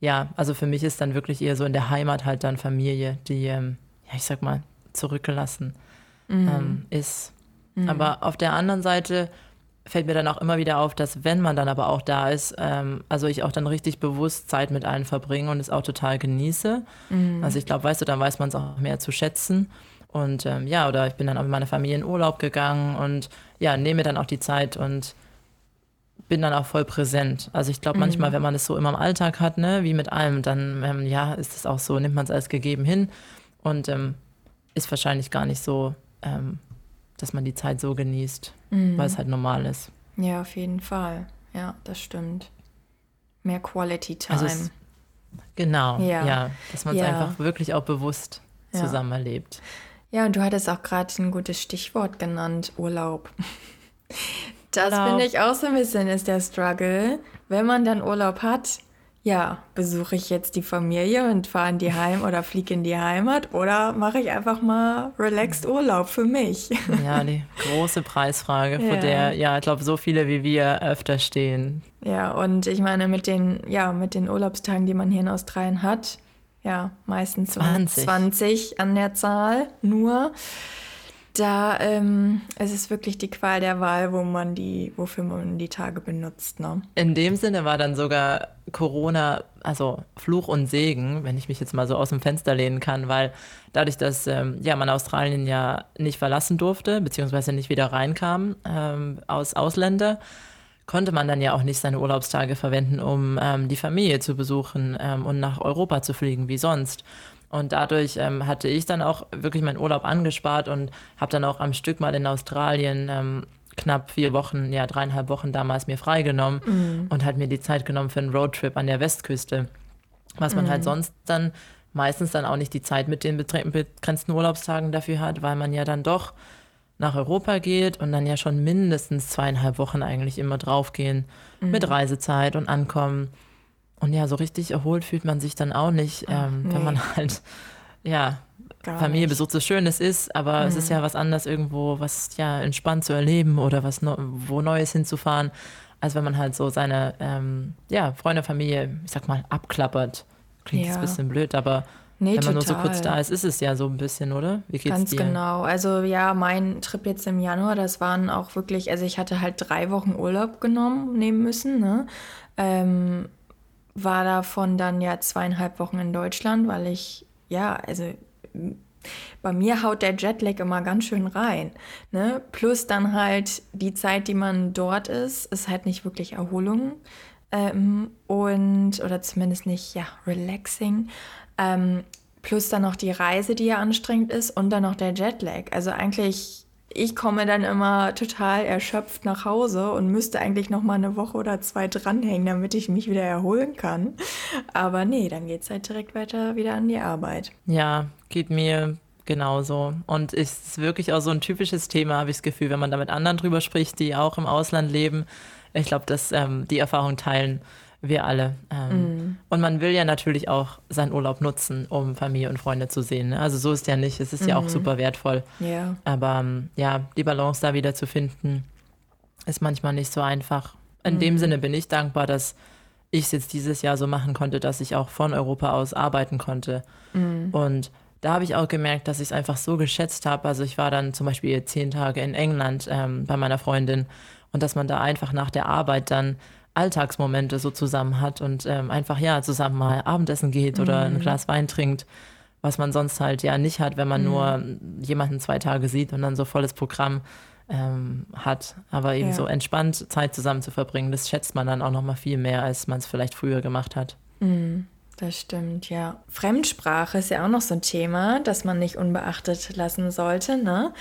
ja, also für mich ist dann wirklich eher so in der Heimat halt dann Familie, die, ähm, ja, ich sag mal, zurückgelassen mhm. ähm, ist. Mhm. Aber auf der anderen Seite fällt mir dann auch immer wieder auf, dass wenn man dann aber auch da ist, ähm, also ich auch dann richtig bewusst Zeit mit allen verbringe und es auch total genieße. Mhm. Also ich glaube, weißt du, dann weiß man es auch mehr zu schätzen. Und ähm, ja, oder ich bin dann auch mit meiner Familie in Urlaub gegangen und ja, nehme dann auch die Zeit und bin dann auch voll präsent. Also ich glaube, manchmal, mhm. wenn man es so immer im Alltag hat, ne, wie mit allem, dann ähm, ja, ist es auch so, nimmt man es als gegeben hin und ähm, ist wahrscheinlich gar nicht so, ähm, dass man die Zeit so genießt, mhm. weil es halt normal ist. Ja, auf jeden Fall. Ja, das stimmt. Mehr Quality Time. Also es, genau, ja. ja dass man es ja. einfach wirklich auch bewusst ja. zusammen erlebt. Ja, und du hattest auch gerade ein gutes Stichwort genannt, Urlaub. Das finde ich auch so ein bisschen ist der Struggle. Wenn man dann Urlaub hat, ja, besuche ich jetzt die Familie und fahre in die Heim oder fliege in die Heimat oder mache ich einfach mal relaxed Urlaub für mich? Ja, die große Preisfrage, ja. vor der, ja, ich glaube, so viele wie wir öfter stehen. Ja, und ich meine, mit den, ja, mit den Urlaubstagen, die man hier in Australien hat, ja, meistens 20, 20 an der Zahl nur da ähm, es ist wirklich die Qual der Wahl, wo man die, wofür man die Tage benutzt. Ne? In dem Sinne war dann sogar Corona, also Fluch und Segen, wenn ich mich jetzt mal so aus dem Fenster lehnen kann, weil dadurch, dass ähm, ja, man Australien ja nicht verlassen durfte, beziehungsweise nicht wieder reinkam ähm, aus Ausländer, konnte man dann ja auch nicht seine Urlaubstage verwenden, um ähm, die Familie zu besuchen ähm, und nach Europa zu fliegen wie sonst. Und dadurch ähm, hatte ich dann auch wirklich meinen Urlaub angespart und habe dann auch am Stück mal in Australien ähm, knapp vier Wochen, ja dreieinhalb Wochen damals mir freigenommen mhm. und halt mir die Zeit genommen für einen Roadtrip an der Westküste. Was man halt mhm. halt sonst dann meistens dann auch nicht die Zeit mit den begrenzten Urlaubstagen dafür hat, weil man ja dann doch nach Europa geht und dann ja schon mindestens zweieinhalb Wochen eigentlich immer draufgehen mhm. mit Reisezeit und Ankommen. Und ja, so richtig erholt fühlt man sich dann auch nicht, ähm, nee. wenn man halt, ja, Gar Familie besucht, so schön es ist, aber mhm. es ist mhm. ja was anderes irgendwo, was ja entspannt zu erleben oder was no wo Neues hinzufahren, als wenn man halt so seine, ähm, ja, Freunde, Familie, ich sag mal, abklappert. Klingt ja. jetzt ein bisschen blöd, aber Nee, Wenn man total. nur so kurz da ist, ist es ja so ein bisschen, oder? Wie geht's Ganz dir? genau. Also ja, mein Trip jetzt im Januar, das waren auch wirklich, also ich hatte halt drei Wochen Urlaub genommen, nehmen müssen, ne? Ähm, war davon dann ja zweieinhalb Wochen in Deutschland, weil ich, ja, also bei mir haut der Jetlag immer ganz schön rein. Ne? Plus dann halt die Zeit, die man dort ist, ist halt nicht wirklich Erholung. Ähm, und, oder zumindest nicht, ja, relaxing. Ähm, plus dann noch die Reise, die ja anstrengend ist und dann noch der Jetlag. Also eigentlich ich komme dann immer total erschöpft nach Hause und müsste eigentlich noch mal eine Woche oder zwei dranhängen, damit ich mich wieder erholen kann. Aber nee, dann geht es halt direkt weiter wieder an die Arbeit. Ja, geht mir genauso. Und es ist wirklich auch so ein typisches Thema, habe ich das Gefühl, wenn man da mit anderen drüber spricht, die auch im Ausland leben. Ich glaube, dass ähm, die Erfahrung teilen wir alle. Ähm, mm. Und man will ja natürlich auch seinen Urlaub nutzen, um Familie und Freunde zu sehen. Ne? Also so ist ja nicht. Es ist mm. ja auch mhm. super wertvoll. Yeah. Aber ähm, ja, die Balance da wieder zu finden, ist manchmal nicht so einfach. In mm. dem Sinne bin ich dankbar, dass ich es jetzt dieses Jahr so machen konnte, dass ich auch von Europa aus arbeiten konnte. Mhm. Und da habe ich auch gemerkt, dass ich es einfach so geschätzt habe. Also ich war dann zum Beispiel zehn Tage in England ähm, bei meiner Freundin und dass man da einfach nach der Arbeit dann Alltagsmomente so zusammen hat und ähm, einfach ja zusammen mal Abendessen geht oder mhm. ein Glas Wein trinkt, was man sonst halt ja nicht hat, wenn man mhm. nur jemanden zwei Tage sieht und dann so volles Programm ähm, hat. Aber eben ja. so entspannt Zeit zusammen zu verbringen, das schätzt man dann auch noch mal viel mehr, als man es vielleicht früher gemacht hat. Mhm. Das stimmt, ja. Fremdsprache ist ja auch noch so ein Thema, das man nicht unbeachtet lassen sollte, ne?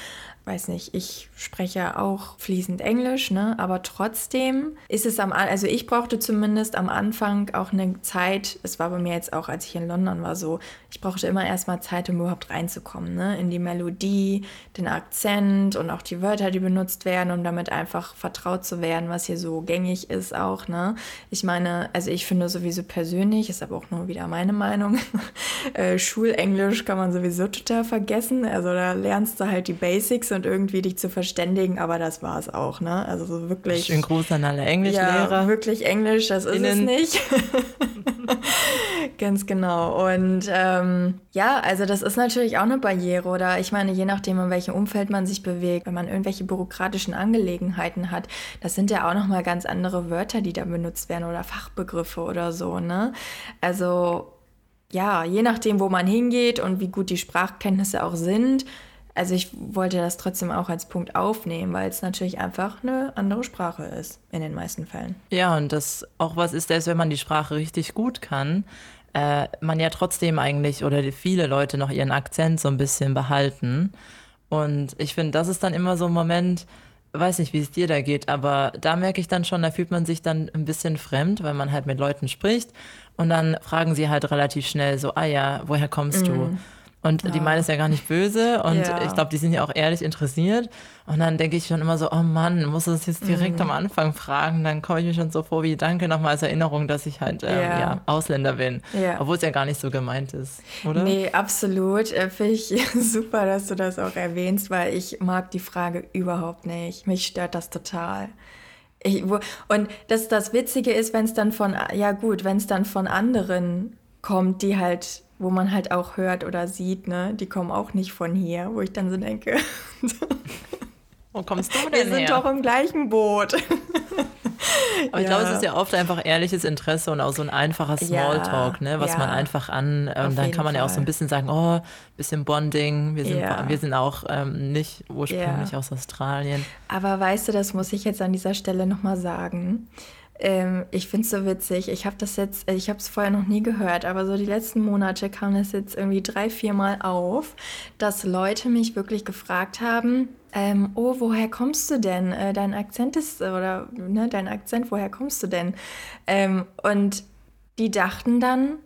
Weiß nicht, ich spreche ja auch fließend Englisch, ne? aber trotzdem ist es am, also ich brauchte zumindest am Anfang auch eine Zeit, es war bei mir jetzt auch, als ich in London war, so, ich brauchte immer erstmal Zeit, um überhaupt reinzukommen, ne? in die Melodie, den Akzent und auch die Wörter, die benutzt werden, um damit einfach vertraut zu werden, was hier so gängig ist auch. Ne? Ich meine, also ich finde sowieso persönlich, ist aber auch nur wieder meine Meinung, äh, Schulenglisch kann man sowieso total vergessen, also da lernst du halt die Basics und irgendwie dich zu verständigen, aber das war es auch, ne? Also so wirklich. Schönen Gruß an alle Englischlehrer. Ja, wirklich Englisch, das ist Innen. es nicht. Ganz genau. Und ähm, ja, also das ist natürlich auch eine Barriere. Oder ich meine, je nachdem, in welchem Umfeld man sich bewegt, wenn man irgendwelche bürokratischen Angelegenheiten hat, das sind ja auch nochmal ganz andere Wörter, die da benutzt werden oder Fachbegriffe oder so, ne? Also ja, je nachdem, wo man hingeht und wie gut die Sprachkenntnisse auch sind, also ich wollte das trotzdem auch als Punkt aufnehmen, weil es natürlich einfach eine andere Sprache ist in den meisten Fällen. Ja, und das auch was ist, dass wenn man die Sprache richtig gut kann, äh, man ja trotzdem eigentlich oder viele Leute noch ihren Akzent so ein bisschen behalten. Und ich finde, das ist dann immer so ein Moment, weiß nicht, wie es dir da geht, aber da merke ich dann schon, da fühlt man sich dann ein bisschen fremd, weil man halt mit Leuten spricht und dann fragen sie halt relativ schnell so, ah ja, woher kommst mm. du? Und ja. die meinen es ja gar nicht böse. Und ja. ich glaube, die sind ja auch ehrlich interessiert. Und dann denke ich schon immer so, oh Mann, muss das jetzt direkt mhm. am Anfang fragen? Dann komme ich mir schon so vor, wie danke nochmal als Erinnerung, dass ich halt ähm, ja. ja. Ausländer bin. Obwohl es ja gar nicht so gemeint ist, oder? Nee, absolut. Äh, Finde ich super, dass du das auch erwähnst, weil ich mag die Frage überhaupt nicht. Mich stört das total. Ich, wo, und das, das Witzige ist, wenn es dann von, ja gut, wenn es dann von anderen kommt, die halt wo man halt auch hört oder sieht, ne, die kommen auch nicht von hier, wo ich dann so denke. wo kommst du denn Wir sind doch im gleichen Boot. Aber ich ja. glaube, es ist ja oft einfach ehrliches Interesse und auch so ein einfacher Smalltalk, ne, was ja. man einfach an, ähm, dann kann man Fall. ja auch so ein bisschen sagen, oh, bisschen Bonding, wir sind, ja. wir sind auch ähm, nicht ursprünglich aus Australien. Aber weißt du, das muss ich jetzt an dieser Stelle nochmal sagen. Ähm, ich finde es so witzig. Ich habe das jetzt, äh, ich habe es vorher noch nie gehört, aber so die letzten Monate kam das jetzt irgendwie drei, vier Mal auf, dass Leute mich wirklich gefragt haben, ähm, oh, woher kommst du denn? Äh, dein Akzent ist, oder ne, dein Akzent, woher kommst du denn? Ähm, und die dachten dann,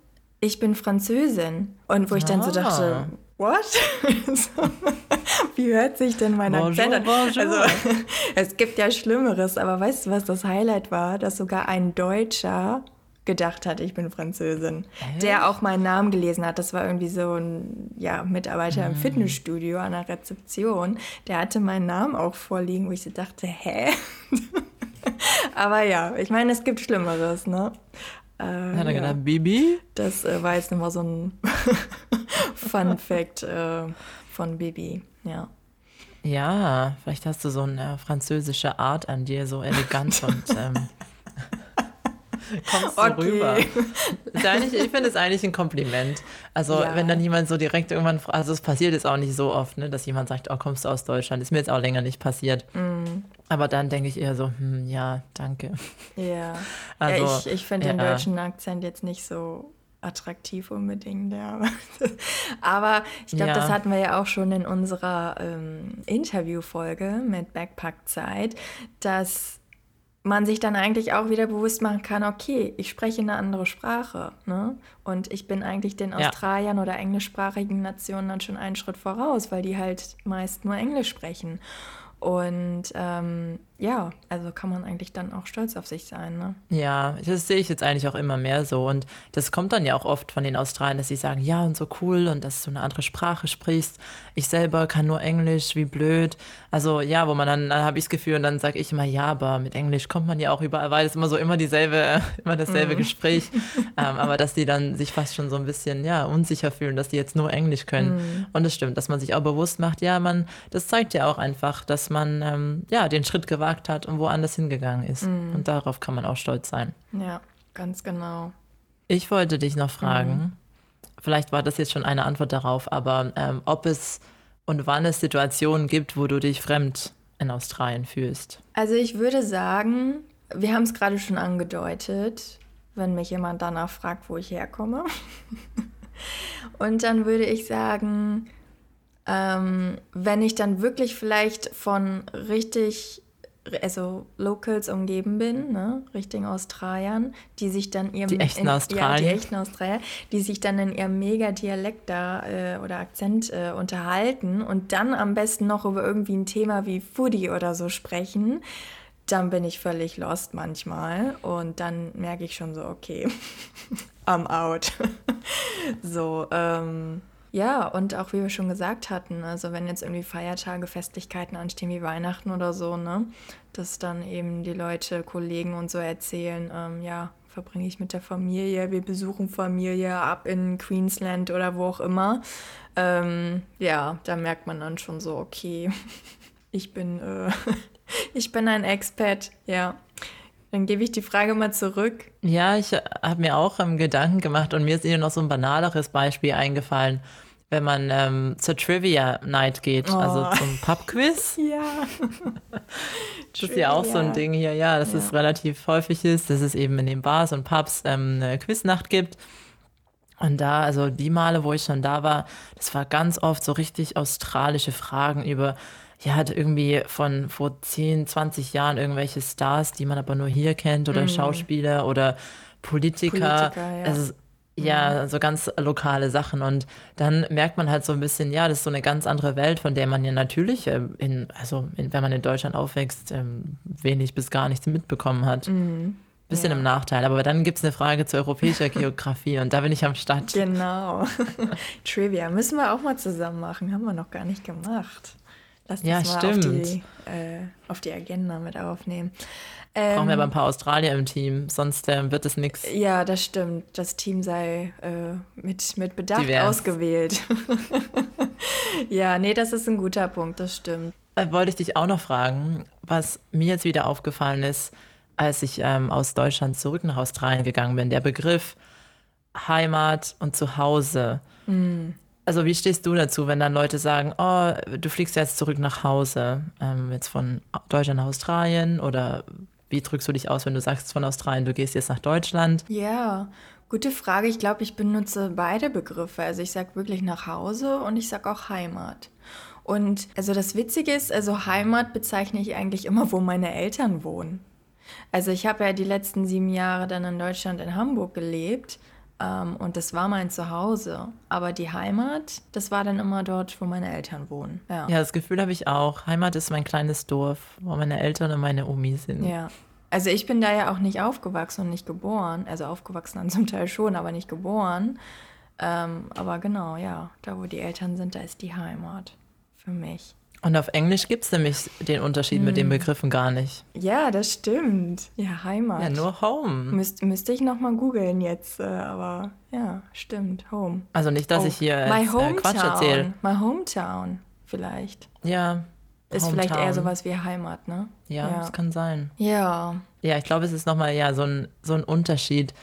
ich bin Französin. Und wo ich dann so dachte, what? Wie hört sich denn mein Akzent an? Also, es gibt ja Schlimmeres, aber weißt du, was das Highlight war? Dass sogar ein Deutscher gedacht hat, ich bin Französin. Echt? Der auch meinen Namen gelesen hat. Das war irgendwie so ein ja, Mitarbeiter mm. im Fitnessstudio an der Rezeption. Der hatte meinen Namen auch vorliegen, wo ich so dachte, hä? aber ja, ich meine, es gibt Schlimmeres, ne? Äh, Hat er ja. gedacht, Bibi? Das äh, war jetzt nochmal so ein Fun Fact äh, von Bibi, ja. Ja, vielleicht hast du so eine französische Art an dir, so elegant und ähm, kommst du okay. rüber. ich finde es eigentlich ein Kompliment. Also ja. wenn dann jemand so direkt irgendwann, also es passiert jetzt auch nicht so oft, ne, dass jemand sagt, oh, kommst du aus Deutschland? Ist mir jetzt auch länger nicht passiert. Mm. Aber dann denke ich eher so, hm, ja, danke. Ja, also, ja ich, ich finde ja. den deutschen Akzent jetzt nicht so attraktiv unbedingt, ja. Aber ich glaube, ja. das hatten wir ja auch schon in unserer ähm, Interviewfolge mit Backpackzeit, dass man sich dann eigentlich auch wieder bewusst machen kann, okay, ich spreche eine andere Sprache. Ne? Und ich bin eigentlich den Australiern ja. oder englischsprachigen Nationen dann schon einen Schritt voraus, weil die halt meist nur Englisch sprechen. Und ähm, ja, also kann man eigentlich dann auch stolz auf sich sein. Ne? Ja, das sehe ich jetzt eigentlich auch immer mehr so. Und das kommt dann ja auch oft von den Australiern, dass sie sagen, ja, und so cool und dass du eine andere Sprache sprichst. Ich selber kann nur Englisch, wie blöd. Also ja, wo man dann, dann habe ich das Gefühl und dann sage ich immer, ja, aber mit Englisch kommt man ja auch überall, weil es immer so immer dieselbe, immer dasselbe mm. Gespräch. ähm, aber dass die dann sich fast schon so ein bisschen, ja, unsicher fühlen, dass die jetzt nur Englisch können. Mm. Und es stimmt, dass man sich auch bewusst macht, ja, man, das zeigt ja auch einfach, dass man, ähm, ja, den Schritt gewagt gewagt hat und woanders hingegangen ist. Mhm. Und darauf kann man auch stolz sein. Ja, ganz genau. Ich wollte dich noch fragen, mhm. vielleicht war das jetzt schon eine Antwort darauf, aber ähm, ob es und wann es Situationen gibt, wo du dich fremd in Australien fühlst. Also ich würde sagen, wir haben es gerade schon angedeutet, wenn mich jemand danach fragt, wo ich herkomme. und dann würde ich sagen, ähm, wenn ich dann wirklich vielleicht von richtig also Locals umgeben bin, ne, richtigen Australiern, die sich dann ihrem die echten in, Australier, ja, die echten Australier, die sich dann in ihrem Mega-Dialekt da äh, oder Akzent äh, unterhalten und dann am besten noch über irgendwie ein Thema wie Foodie oder so sprechen, dann bin ich völlig lost manchmal und dann merke ich schon so, okay, I'm out. so, ähm, ja, und auch wie wir schon gesagt hatten, also wenn jetzt irgendwie Feiertage, Festlichkeiten anstehen wie Weihnachten oder so, ne, dass dann eben die Leute, Kollegen und so erzählen, ähm, ja, verbringe ich mit der Familie, wir besuchen Familie ab in Queensland oder wo auch immer. Ähm, ja, da merkt man dann schon so, okay, ich bin, äh, ich bin ein Expat, ja. Dann gebe ich die Frage mal zurück. Ja, ich habe mir auch ähm, Gedanken gemacht und mir ist ihnen noch so ein banaleres Beispiel eingefallen, wenn man ähm, zur Trivia Night geht, also oh. also zum Pubquiz. ja. das ist ja auch so ein Ding hier, ja, dass ja. es relativ häufig ist, dass es eben in den Bars und Pubs ähm, eine Quiznacht gibt. Und da, also die Male, wo ich schon da war, das war ganz oft so richtig australische Fragen über ja, hat irgendwie von vor 10, 20 Jahren irgendwelche Stars, die man aber nur hier kennt oder mhm. Schauspieler oder Politiker. Politiker ja. Also, ja, mhm. so ganz lokale Sachen. Und dann merkt man halt so ein bisschen, ja, das ist so eine ganz andere Welt, von der man ja natürlich, äh, in, also in, wenn man in Deutschland aufwächst, ähm, wenig bis gar nichts mitbekommen hat. Mhm. Bisschen ja. im Nachteil. Aber dann gibt es eine Frage zur europäischer Geografie und da bin ich am Start. Genau. Trivia müssen wir auch mal zusammen machen. Haben wir noch gar nicht gemacht. Lass ja, das mal stimmt. Auf, die, äh, auf die Agenda mit aufnehmen. Ähm, Brauchen wir aber ein paar Australier im Team, sonst äh, wird es nichts. Ja, das stimmt. Das Team sei äh, mit, mit Bedacht Divers. ausgewählt. ja, nee, das ist ein guter Punkt, das stimmt. Da wollte ich dich auch noch fragen, was mir jetzt wieder aufgefallen ist, als ich ähm, aus Deutschland zurück nach Australien gegangen bin. Der Begriff Heimat und Zuhause. Mm. Also wie stehst du dazu, wenn dann Leute sagen, oh, du fliegst jetzt zurück nach Hause, ähm, jetzt von Deutschland nach Australien oder wie drückst du dich aus, wenn du sagst von Australien, du gehst jetzt nach Deutschland? Ja, gute Frage. Ich glaube, ich benutze beide Begriffe. Also ich sage wirklich nach Hause und ich sage auch Heimat. Und also das Witzige ist, also Heimat bezeichne ich eigentlich immer, wo meine Eltern wohnen. Also ich habe ja die letzten sieben Jahre dann in Deutschland in Hamburg gelebt ähm, und das war mein Zuhause. Aber die Heimat, das war dann immer dort, wo meine Eltern wohnen. Ja, ja das Gefühl habe ich auch. Heimat ist mein kleines Dorf, wo meine Eltern und meine Omi sind. Ja. Also ich bin da ja auch nicht aufgewachsen und nicht geboren. Also aufgewachsen dann zum Teil schon, aber nicht geboren. Ähm, aber genau, ja, da wo die Eltern sind, da ist die Heimat für mich. Und auf Englisch gibt es nämlich den Unterschied hm. mit den hm. Begriffen gar nicht. Ja, das stimmt. Ja, Heimat. Ja, nur Home. Müsst, müsste ich nochmal googeln jetzt, äh, aber ja, stimmt, Home. Also nicht, dass oh. ich hier My jetzt, äh, Quatsch erzähle. My Hometown vielleicht. Ja. Ist Hometown. vielleicht eher sowas wie Heimat, ne? Ja, ja, das kann sein. Ja. Ja, ich glaube, es ist nochmal ja, so, ein, so ein Unterschied,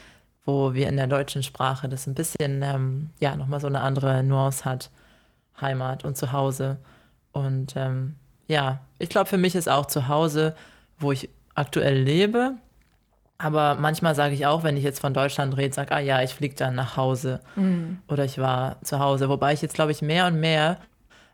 wo wir in der deutschen Sprache das ein bisschen, ähm, ja, nochmal so eine andere Nuance hat. Heimat und Zuhause. Und ähm, ja, ich glaube, für mich ist auch zu Hause, wo ich aktuell lebe, Aber manchmal sage ich auch, wenn ich jetzt von Deutschland rede, sage, ah ja, ich fliege dann nach Hause mhm. oder ich war zu Hause. Wobei ich jetzt, glaube ich, mehr und mehr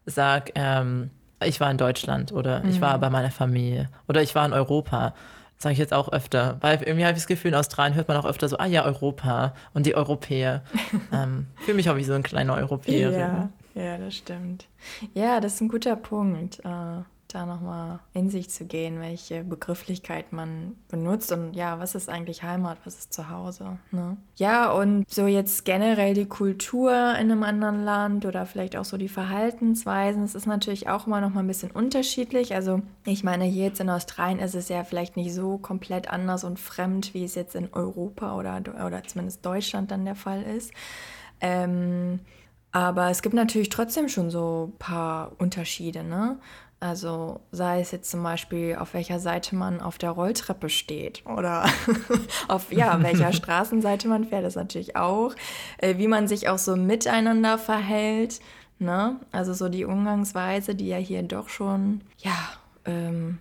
sage, ähm, ich war in Deutschland oder mhm. ich war mhm. bei meiner Familie oder ich war in Europa. Sage ich jetzt auch öfter. Weil irgendwie habe ich das Gefühl, in Australien hört man auch öfter so, ah ja, Europa und die Europäer. ähm, Fühle mich auch wie so ein kleiner Europäer. Ja, ja, das stimmt. Ja, das ist ein guter Punkt. Uh da nochmal in sich zu gehen, welche Begrifflichkeit man benutzt und ja, was ist eigentlich Heimat, was ist Zuhause. Ne? Ja, und so jetzt generell die Kultur in einem anderen Land oder vielleicht auch so die Verhaltensweisen, es ist natürlich auch immer nochmal ein bisschen unterschiedlich. Also ich meine, hier jetzt in Australien ist es ja vielleicht nicht so komplett anders und fremd, wie es jetzt in Europa oder, oder zumindest Deutschland dann der Fall ist. Ähm, aber es gibt natürlich trotzdem schon so ein paar Unterschiede, ne? Also sei es jetzt zum Beispiel, auf welcher Seite man auf der Rolltreppe steht oder auf ja, welcher Straßenseite man fährt, das natürlich auch. Äh, wie man sich auch so miteinander verhält. Ne? Also so die Umgangsweise, die ja hier doch schon, ja, ähm,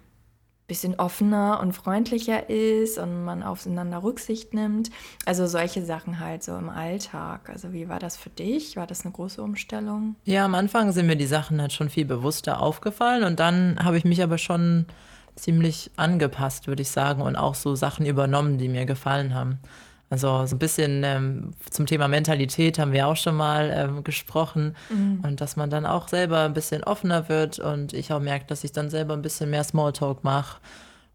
bisschen offener und freundlicher ist und man aufeinander Rücksicht nimmt. Also solche Sachen halt so im Alltag. Also wie war das für dich? War das eine große Umstellung? Ja, am Anfang sind mir die Sachen halt schon viel bewusster aufgefallen und dann habe ich mich aber schon ziemlich angepasst, würde ich sagen, und auch so Sachen übernommen, die mir gefallen haben. Also so ein bisschen ähm, zum Thema Mentalität haben wir auch schon mal ähm, gesprochen mhm. und dass man dann auch selber ein bisschen offener wird und ich auch merke, dass ich dann selber ein bisschen mehr Smalltalk mache.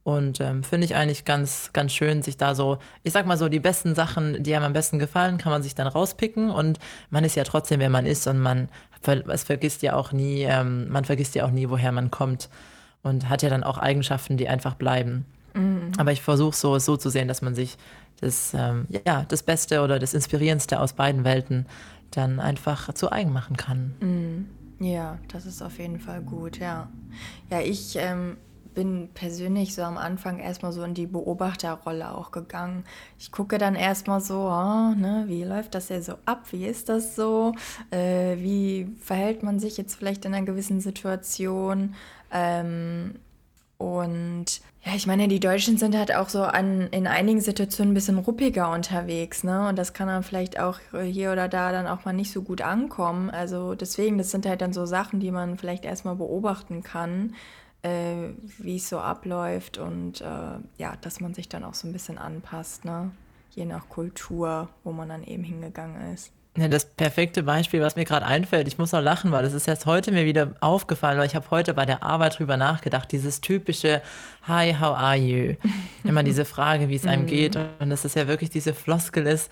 Und ähm, finde ich eigentlich ganz, ganz schön, sich da so, ich sag mal so, die besten Sachen, die einem am besten gefallen, kann man sich dann rauspicken. Und man ist ja trotzdem, wer man ist und man es vergisst ja auch nie, ähm, man vergisst ja auch nie, woher man kommt und hat ja dann auch Eigenschaften, die einfach bleiben. Mhm. Aber ich versuche so, so zu sehen, dass man sich das, ähm, ja, das Beste oder das Inspirierendste aus beiden Welten dann einfach zu eigen machen kann. Mm, ja, das ist auf jeden Fall gut, ja. Ja, ich ähm, bin persönlich so am Anfang erstmal so in die Beobachterrolle auch gegangen. Ich gucke dann erstmal so, oh, ne, wie läuft das ja so ab? Wie ist das so? Äh, wie verhält man sich jetzt vielleicht in einer gewissen Situation? Ähm, und ja, ich meine, die Deutschen sind halt auch so an, in einigen Situationen ein bisschen ruppiger unterwegs, ne? Und das kann dann vielleicht auch hier oder da dann auch mal nicht so gut ankommen. Also deswegen, das sind halt dann so Sachen, die man vielleicht erstmal beobachten kann, äh, wie es so abläuft und äh, ja, dass man sich dann auch so ein bisschen anpasst, ne? Je nach Kultur, wo man dann eben hingegangen ist. Ja, das perfekte Beispiel, was mir gerade einfällt, ich muss auch lachen, weil das ist jetzt heute mir wieder aufgefallen, weil ich habe heute bei der Arbeit drüber nachgedacht, dieses typische Hi, how are you? Immer diese Frage, wie es einem mhm. geht und dass es ja wirklich diese Floskel ist.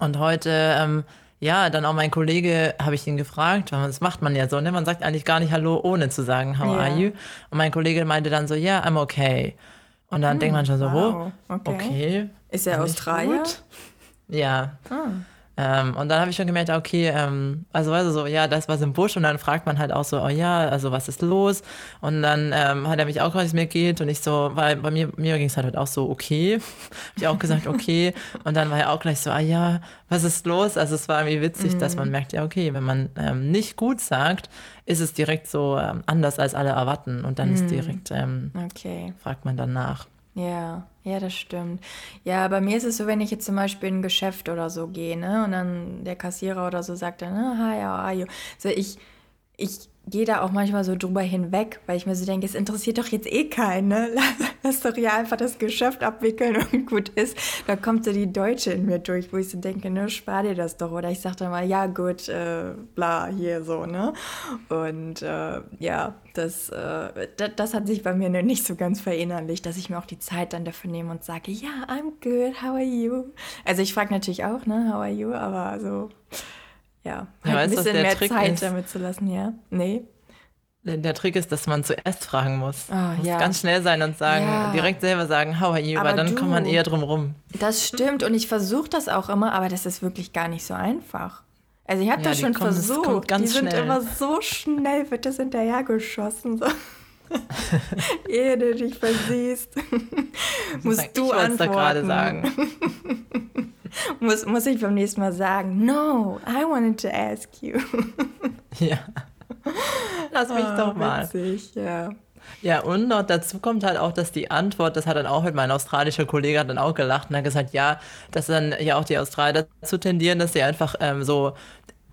Und heute, ähm, ja, dann auch mein Kollege, habe ich ihn gefragt, das macht man ja so, ne? Man sagt eigentlich gar nicht Hallo, ohne zu sagen How yeah. are you? Und mein Kollege meinte dann so, ja, yeah, I'm okay. Und dann mhm. denkt man schon so, wow. oh, okay. okay. Ist er Australier? Ja. Ah. Ähm, und dann habe ich schon gemerkt, okay, ähm, also weißt du so, ja, das war im Busch und dann fragt man halt auch so, oh ja, also was ist los? Und dann ähm, hat er mich auch gefragt, wie es mir geht und ich so, weil bei mir, mir ging es halt auch so, okay. habe ich auch gesagt, okay. Und dann war er auch gleich so, ah ja, was ist los? Also es war irgendwie witzig, mhm. dass man merkt, ja, okay, wenn man ähm, nicht gut sagt, ist es direkt so ähm, anders als alle erwarten und dann mhm. ist direkt, ähm, okay. fragt man dann nach. Ja, ja, das stimmt. Ja, bei mir ist es so, wenn ich jetzt zum Beispiel in ein Geschäft oder so gehe, ne, und dann der Kassierer oder so sagt dann, hi, how are you? So, ich, ich gehe da auch manchmal so drüber hinweg, weil ich mir so denke, es interessiert doch jetzt eh keinen, ne? Lass, lass doch hier einfach das Geschäft abwickeln und gut ist. Da kommt so die Deutsche in mir durch, wo ich so denke, ne, spar dir das doch. Oder ich sage dann mal, ja gut, äh, bla, hier so, ne? Und äh, ja, das, äh, das, hat sich bei mir nicht so ganz verinnerlicht, dass ich mir auch die Zeit dann dafür nehme und sage, ja, I'm good, how are you? Also ich frage natürlich auch, ne, how are you? Aber so ja, halt ja ein bisschen mehr Trick Zeit ist? damit zu lassen, ja. Nee. Der Trick ist, dass man zuerst fragen muss. Oh, muss ja. Ganz schnell sein und sagen, ja. direkt selber sagen, how are you, aber weil dann du, kommt man eher drum rum. Das stimmt und ich versuche das auch immer, aber das ist wirklich gar nicht so einfach. Also ich habe ja, das schon kommen, versucht. Das die sind schnell. immer so schnell, wird das hinterhergeschossen. So. Ehe du dich versiehst, musst sagen, du ich antworten. da gerade sagen. muss, muss ich beim nächsten Mal sagen, no, I wanted to ask you. ja. Lass mich oh, doch mal. Witzig, ja. Ja, und noch dazu kommt halt auch, dass die Antwort, das hat dann auch mit meinem australischen Kollegen dann auch gelacht und hat gesagt, ja, dass dann ja auch die Australier dazu tendieren, dass sie einfach ähm, so,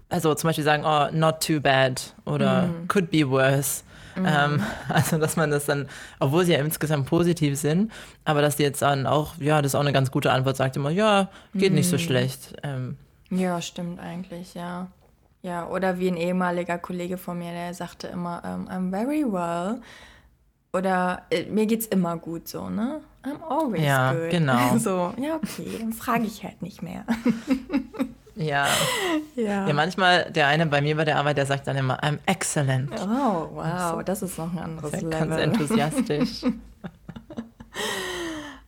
also zum Beispiel sagen, oh, not too bad oder mm. could be worse. Mm. Ähm, also, dass man das dann, obwohl sie ja insgesamt positiv sind, aber dass die jetzt dann auch, ja, das ist auch eine ganz gute Antwort, sagt immer, ja, geht mm. nicht so mhm. schlecht. Ähm, ja, stimmt eigentlich, ja. Ja, oder wie ein ehemaliger Kollege von mir, der sagte immer, um, I'm very well. Oder äh, mir geht's immer gut so, ne? I'm always ja, good. genau. So, ja, okay, dann frage ich halt nicht mehr. ja. ja. Ja, manchmal, der eine bei mir bei der Arbeit, der sagt dann immer, I'm excellent. Oh, wow, das ist noch ein anderes Level. Ganz enthusiastisch.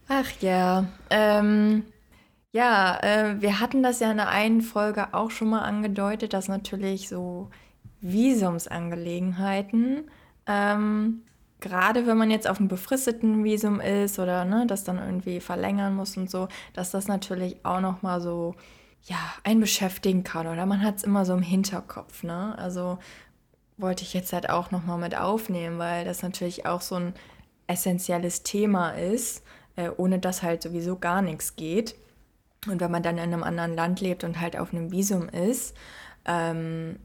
Ach ja, ähm, ja, äh, wir hatten das ja in der einen Folge auch schon mal angedeutet, dass natürlich so Visumsangelegenheiten, ähm, gerade wenn man jetzt auf einem befristeten Visum ist oder ne, das dann irgendwie verlängern muss und so, dass das natürlich auch noch mal so ja, einen beschäftigen kann oder man hat es immer so im Hinterkopf, ne? Also wollte ich jetzt halt auch noch mal mit aufnehmen, weil das natürlich auch so ein essentielles Thema ist, äh, ohne dass halt sowieso gar nichts geht. Und wenn man dann in einem anderen Land lebt und halt auf einem Visum ist, ähm,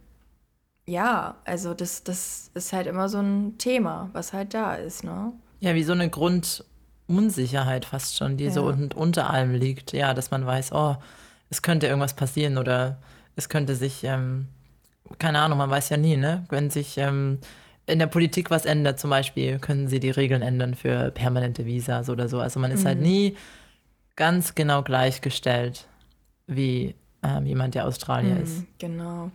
ja, also das, das ist halt immer so ein Thema, was halt da ist, ne? Ja, wie so eine Grundunsicherheit fast schon, die ja. so un unter allem liegt. Ja, dass man weiß, oh, es könnte irgendwas passieren oder es könnte sich, ähm, keine Ahnung, man weiß ja nie, ne? Wenn sich ähm, in der Politik was ändert, zum Beispiel, können sie die Regeln ändern für permanente Visas oder so. Also man ist halt mhm. halt nie ganz genau gleichgestellt wie ähm, jemand, der Australier mm, ist. Genau.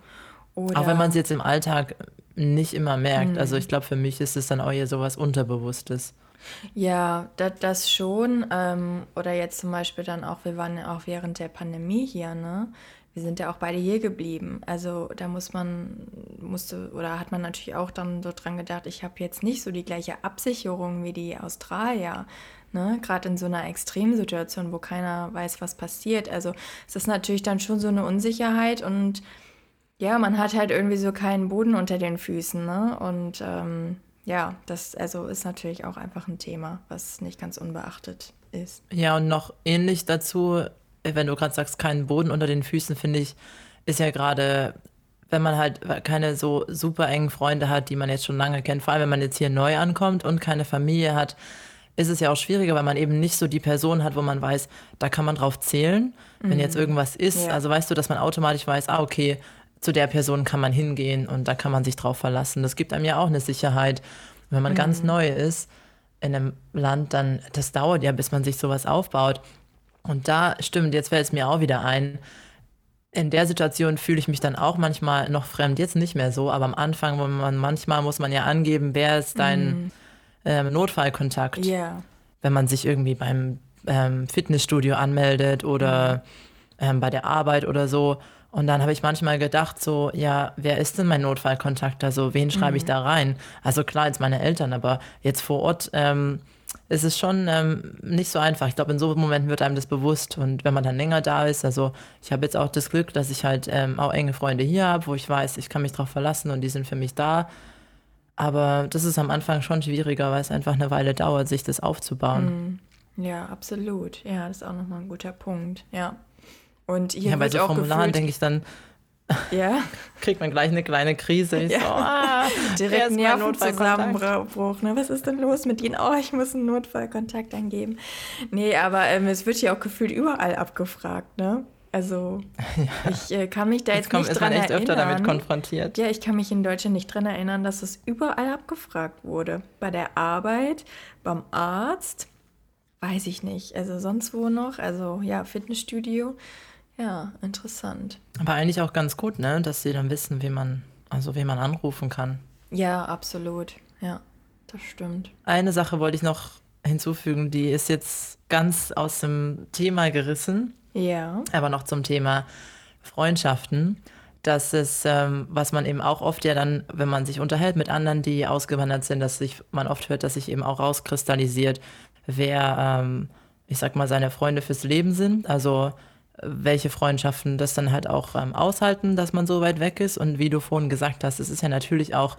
Oder auch wenn man es jetzt im Alltag nicht immer merkt. Mm. Also ich glaube, für mich ist es dann auch eher sowas Unterbewusstes. Ja, das, das schon. Ähm, oder jetzt zum Beispiel dann auch, wir waren ja auch während der Pandemie hier, ne? Wir sind ja auch beide hier geblieben. Also da muss man, musste, oder hat man natürlich auch dann so dran gedacht, ich habe jetzt nicht so die gleiche Absicherung wie die Australier. Ne? Gerade in so einer Extremsituation, wo keiner weiß, was passiert. Also es ist natürlich dann schon so eine Unsicherheit und ja, man hat halt irgendwie so keinen Boden unter den Füßen. Ne? Und ähm, ja, das also ist natürlich auch einfach ein Thema, was nicht ganz unbeachtet ist. Ja, und noch ähnlich dazu, wenn du gerade sagst, keinen Boden unter den Füßen, finde ich, ist ja gerade wenn man halt keine so super engen Freunde hat, die man jetzt schon lange kennt, vor allem wenn man jetzt hier neu ankommt und keine Familie hat, ist es ja auch schwieriger, weil man eben nicht so die Person hat, wo man weiß, da kann man drauf zählen, wenn jetzt mhm. irgendwas ist. Ja. Also weißt du, dass man automatisch weiß, ah, okay, zu der Person kann man hingehen und da kann man sich drauf verlassen. Das gibt einem ja auch eine Sicherheit. wenn man mhm. ganz neu ist in einem Land, dann, das dauert ja, bis man sich sowas aufbaut. Und da stimmt, jetzt fällt es mir auch wieder ein, in der Situation fühle ich mich dann auch manchmal noch fremd. Jetzt nicht mehr so, aber am Anfang, wo man manchmal muss man ja angeben, wer ist dein mhm ähm, Notfallkontakt. Yeah. Wenn man sich irgendwie beim ähm, Fitnessstudio anmeldet oder mhm. ähm, bei der Arbeit oder so. Und dann habe ich manchmal gedacht, so, ja, wer ist denn mein Notfallkontakt? Also, wen schreibe ich mhm. da rein? Also, klar, jetzt meine Eltern, aber jetzt vor Ort ähm, ist es schon ähm, nicht so einfach. Ich glaube, in so Momenten wird einem das bewusst. Und wenn man dann länger da ist, also, ich habe jetzt auch das Glück, dass ich halt ähm, auch enge Freunde hier habe, wo ich weiß, ich kann mich drauf verlassen und die sind für mich da. Aber das ist am Anfang schon schwieriger, weil es einfach eine Weile dauert, sich das aufzubauen. Mm. Ja, absolut. Ja, das ist auch nochmal ein guter Punkt. Ja. Und hier ja, bei so Formularen denke ich dann, ja. kriegt man gleich eine kleine Krise. Ich ja. so, ah, Direkt Nervenzusammenbruch. Ne? Was ist denn los mit Ihnen? Oh, ich muss einen Notfallkontakt angeben. Nee, aber ähm, es wird ja auch gefühlt überall abgefragt, ne? Also ja. ich äh, kann mich da jetzt, jetzt kommt, nicht dran echt erinnern. öfter damit konfrontiert. Ja, ich kann mich in Deutschland nicht dran erinnern, dass es überall abgefragt wurde. Bei der Arbeit, beim Arzt, weiß ich nicht. Also sonst wo noch? Also ja, Fitnessstudio. Ja, interessant. Aber eigentlich auch ganz gut, ne, dass sie dann wissen, wie man, also wie man anrufen kann. Ja, absolut. Ja, das stimmt. Eine Sache wollte ich noch hinzufügen, die ist jetzt ganz aus dem Thema gerissen. Ja. Aber noch zum Thema Freundschaften. Das ist, ähm, was man eben auch oft ja dann, wenn man sich unterhält mit anderen, die ausgewandert sind, dass sich man oft hört, dass sich eben auch rauskristallisiert, wer, ähm, ich sag mal, seine Freunde fürs Leben sind. Also welche Freundschaften das dann halt auch ähm, aushalten, dass man so weit weg ist. Und wie du vorhin gesagt hast, es ist ja natürlich auch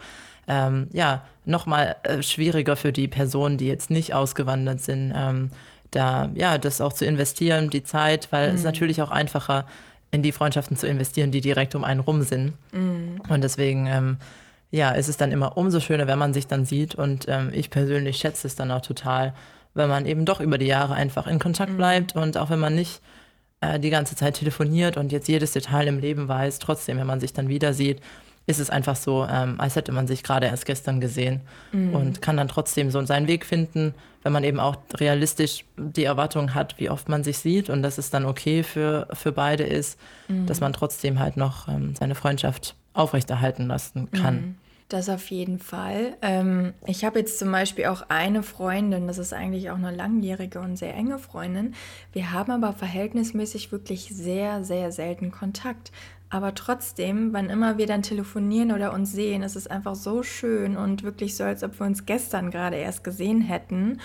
ähm, ja, nochmal äh, schwieriger für die Personen, die jetzt nicht ausgewandert sind, ähm, da ja, das auch zu investieren, die Zeit, weil mhm. es natürlich auch einfacher in die Freundschaften zu investieren, die direkt um einen rum sind. Mhm. Und deswegen ähm, ja, ist es dann immer umso schöner, wenn man sich dann sieht. Und ähm, ich persönlich schätze es dann auch total, wenn man eben doch über die Jahre einfach in Kontakt mhm. bleibt und auch wenn man nicht äh, die ganze Zeit telefoniert und jetzt jedes Detail im Leben weiß, trotzdem, wenn man sich dann wieder sieht, ist es einfach so, ähm, als hätte man sich gerade erst gestern gesehen mhm. und kann dann trotzdem so seinen Weg finden, wenn man eben auch realistisch die Erwartung hat, wie oft man sich sieht und dass es dann okay für, für beide ist, mhm. dass man trotzdem halt noch ähm, seine Freundschaft aufrechterhalten lassen kann. Mhm. Das auf jeden Fall. Ähm, ich habe jetzt zum Beispiel auch eine Freundin, das ist eigentlich auch eine langjährige und sehr enge Freundin. Wir haben aber verhältnismäßig wirklich sehr, sehr selten Kontakt. Aber trotzdem, wann immer wir dann telefonieren oder uns sehen, ist es einfach so schön und wirklich so, als ob wir uns gestern gerade erst gesehen hätten.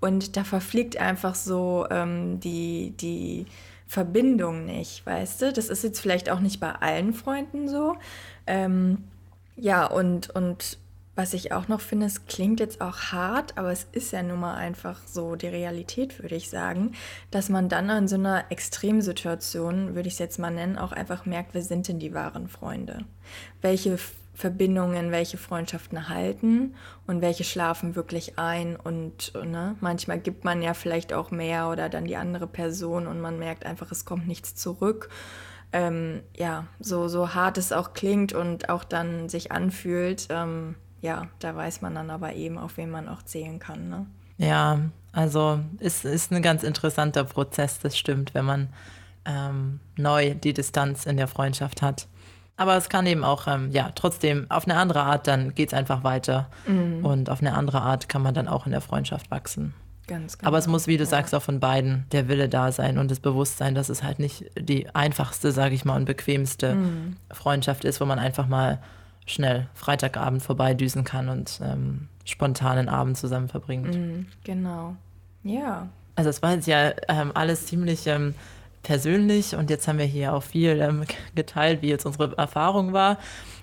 Und da verfliegt einfach so ähm, die, die Verbindung nicht, weißt du? Das ist jetzt vielleicht auch nicht bei allen Freunden so. Ähm, ja, und, und was ich auch noch finde, es klingt jetzt auch hart, aber es ist ja nun mal einfach so die Realität, würde ich sagen, dass man dann in so einer Extremsituation, würde ich es jetzt mal nennen, auch einfach merkt, wer sind denn die wahren Freunde? Welche Verbindungen, welche Freundschaften halten und welche schlafen wirklich ein und ne, manchmal gibt man ja vielleicht auch mehr oder dann die andere Person und man merkt einfach, es kommt nichts zurück ähm, ja, so, so hart es auch klingt und auch dann sich anfühlt, ähm, ja, da weiß man dann aber eben, auf wen man auch zählen kann. Ne? Ja, also es ist ein ganz interessanter Prozess, das stimmt, wenn man ähm, neu die Distanz in der Freundschaft hat. Aber es kann eben auch, ähm, ja, trotzdem auf eine andere Art, dann geht es einfach weiter. Mhm. Und auf eine andere Art kann man dann auch in der Freundschaft wachsen. Ganz genau. Aber es muss, wie du ja. sagst, auch von beiden der Wille da sein und das Bewusstsein, dass es halt nicht die einfachste, sage ich mal, und bequemste mhm. Freundschaft ist, wo man einfach mal schnell Freitagabend vorbeidüsen kann und ähm, spontanen Abend zusammen verbringt. Mhm, genau. Ja. Also es war jetzt ja ähm, alles ziemlich ähm, persönlich und jetzt haben wir hier auch viel ähm, geteilt, wie jetzt unsere Erfahrung war.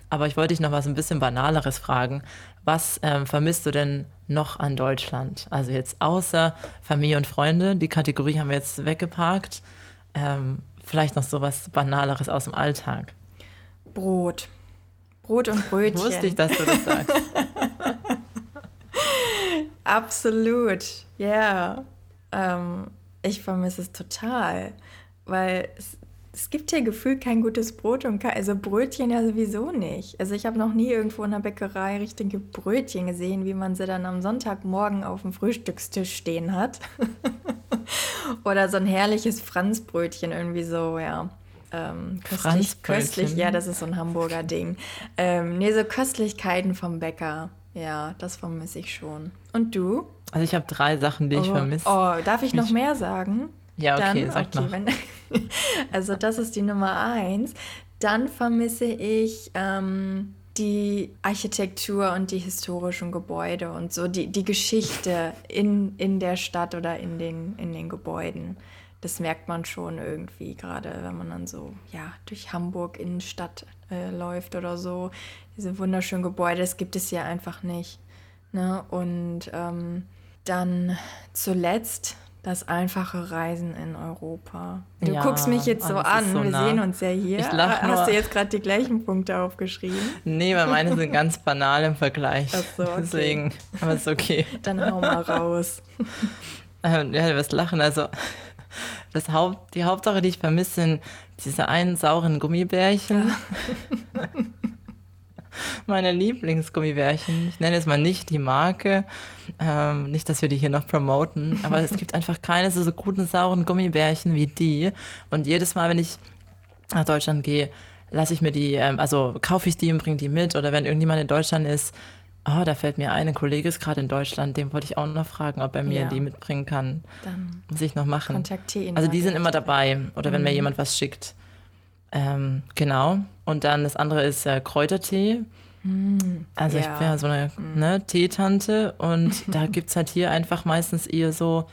Aber ich wollte dich noch was ein bisschen Banaleres fragen. Was ähm, vermisst du denn noch an Deutschland? Also jetzt außer Familie und Freunde, die Kategorie haben wir jetzt weggeparkt. Ähm, vielleicht noch so was Banaleres aus dem Alltag. Brot. Brot und Brötchen. Wusste ich, dass du das sagst. Absolut, ja. Yeah. Ähm, ich vermisse es total, weil es es gibt hier gefühlt kein gutes Brot und kein, also Brötchen ja sowieso nicht. Also ich habe noch nie irgendwo in der Bäckerei richtige Brötchen gesehen, wie man sie dann am Sonntagmorgen auf dem Frühstückstisch stehen hat. Oder so ein herrliches Franzbrötchen irgendwie so, ja. Ähm, köstlich, köstlich, ja, das ist so ein Hamburger Ding. Ähm, nee, so Köstlichkeiten vom Bäcker. Ja, das vermisse ich schon. Und du? Also ich habe drei Sachen, die oh, ich vermisse. Oh, darf ich noch mehr sagen? Ja, okay, Dann, sag okay, mal. Wenn, also das ist die Nummer eins. Dann vermisse ich ähm, die Architektur und die historischen Gebäude und so die, die Geschichte in, in der Stadt oder in den, in den Gebäuden. Das merkt man schon irgendwie, gerade wenn man dann so ja, durch Hamburg Innenstadt äh, läuft oder so. Diese wunderschönen Gebäude, das gibt es hier einfach nicht. Ne? Und ähm, dann zuletzt das einfache Reisen in Europa. Du ja, guckst mich jetzt so an, so wir nah. sehen uns ja hier. Hast du jetzt gerade die gleichen Punkte aufgeschrieben? Nee, weil meine sind ganz banal im Vergleich. Ach so, okay. Deswegen, aber ist okay. Dann hau mal raus. Ähm, ja, du wirst lachen. Also, das Haupt, die Hauptsache, die ich vermisse, sind diese einen sauren Gummibärchen. Ja. meine Lieblingsgummibärchen. Ich nenne jetzt mal nicht die Marke. Ähm, nicht, dass wir die hier noch promoten, aber es gibt einfach keine so, so guten, sauren Gummibärchen wie die. Und jedes Mal, wenn ich nach Deutschland gehe, lasse ich mir die, ähm, also kaufe ich die und bringe die mit. Oder wenn irgendjemand in Deutschland ist, oh, da fällt mir ein, ein Kollege ist gerade in Deutschland, dem wollte ich auch noch fragen, ob er mir ja. die mitbringen kann. Dann muss ich noch machen. Kontaktiere ihn. Also die sind immer dabei. Oder wenn mir mhm. jemand was schickt. Ähm, genau. Und dann das andere ist äh, Kräutertee. Mm, also ja. ich bin ja so eine mm. ne, Teetante und da gibt es halt hier einfach meistens eher so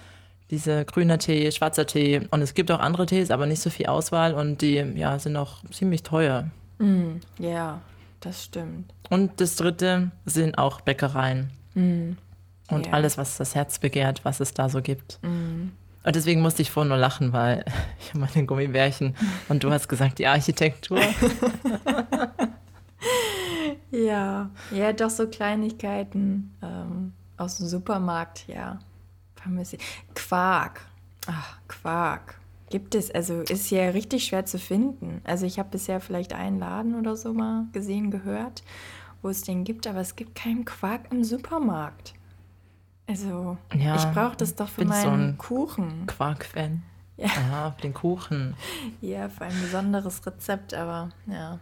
Diese grüner Tee, schwarzer Tee und es gibt auch andere Tees, aber nicht so viel Auswahl und die ja, sind auch ziemlich teuer. Mm, ja, das stimmt. Und das dritte sind auch Bäckereien. Mm, Und Ja. alles, was das Herz begehrt, was es da so gibt. Und deswegen musste ich vorhin nur lachen, weil ich habe meine Gummibärchen und du hast gesagt, die Architektur. Ja, ja, doch so Kleinigkeiten ähm, aus dem Supermarkt, ja. Quark. Ach, Quark. Gibt es, also ist ja richtig schwer zu finden. Also ich habe bisher vielleicht einen Laden oder so mal gesehen, gehört, wo es den gibt, aber es gibt keinen Quark im Supermarkt. Also Ja, ich brauche das doch für bin so meinen ein Kuchen. Quark-Fan. Ja. Aha, den Kuchen. Ja, für ein besonderes Rezept, aber ja,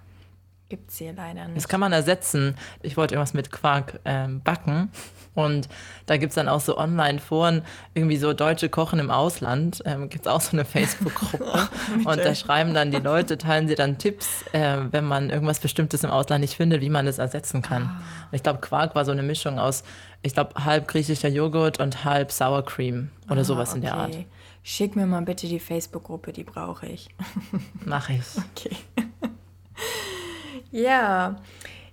gibt es hier leider nicht. Das kann man ersetzen. Ich wollte irgendwas mit Quark ähm, backen. Und da gibt es dann auch so Online-Foren, irgendwie so Deutsche Kochen im Ausland. Ähm, gibt es auch so eine Facebook-Gruppe. und da schreiben dann die Leute, teilen sie dann Tipps, äh, wenn man irgendwas Bestimmtes im Ausland nicht findet, wie man es ersetzen kann. Und ich glaube, Quark war so eine Mischung aus, ich glaube, halb griechischer Joghurt und halb Sour Cream oder Ah, sowas in der Art. okay. Schick mir mal bitte die Facebook-Gruppe, die brauche ich. Mach ich. Okay. Ja,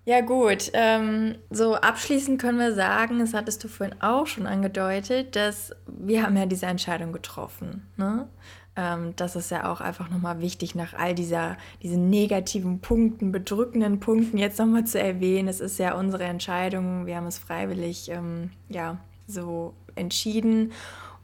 ja gut. Ähm, so abschließend können wir sagen, das hattest du vorhin auch schon angedeutet, dass wir haben ja diese Entscheidung getroffen. Ne? Ähm, das ist ja auch einfach nochmal wichtig, nach all dieser, diesen negativen Punkten, bedrückenden Punkten jetzt nochmal zu erwähnen. Es ist ja unsere Entscheidung. Wir haben es freiwillig ähm, ja, so entschieden.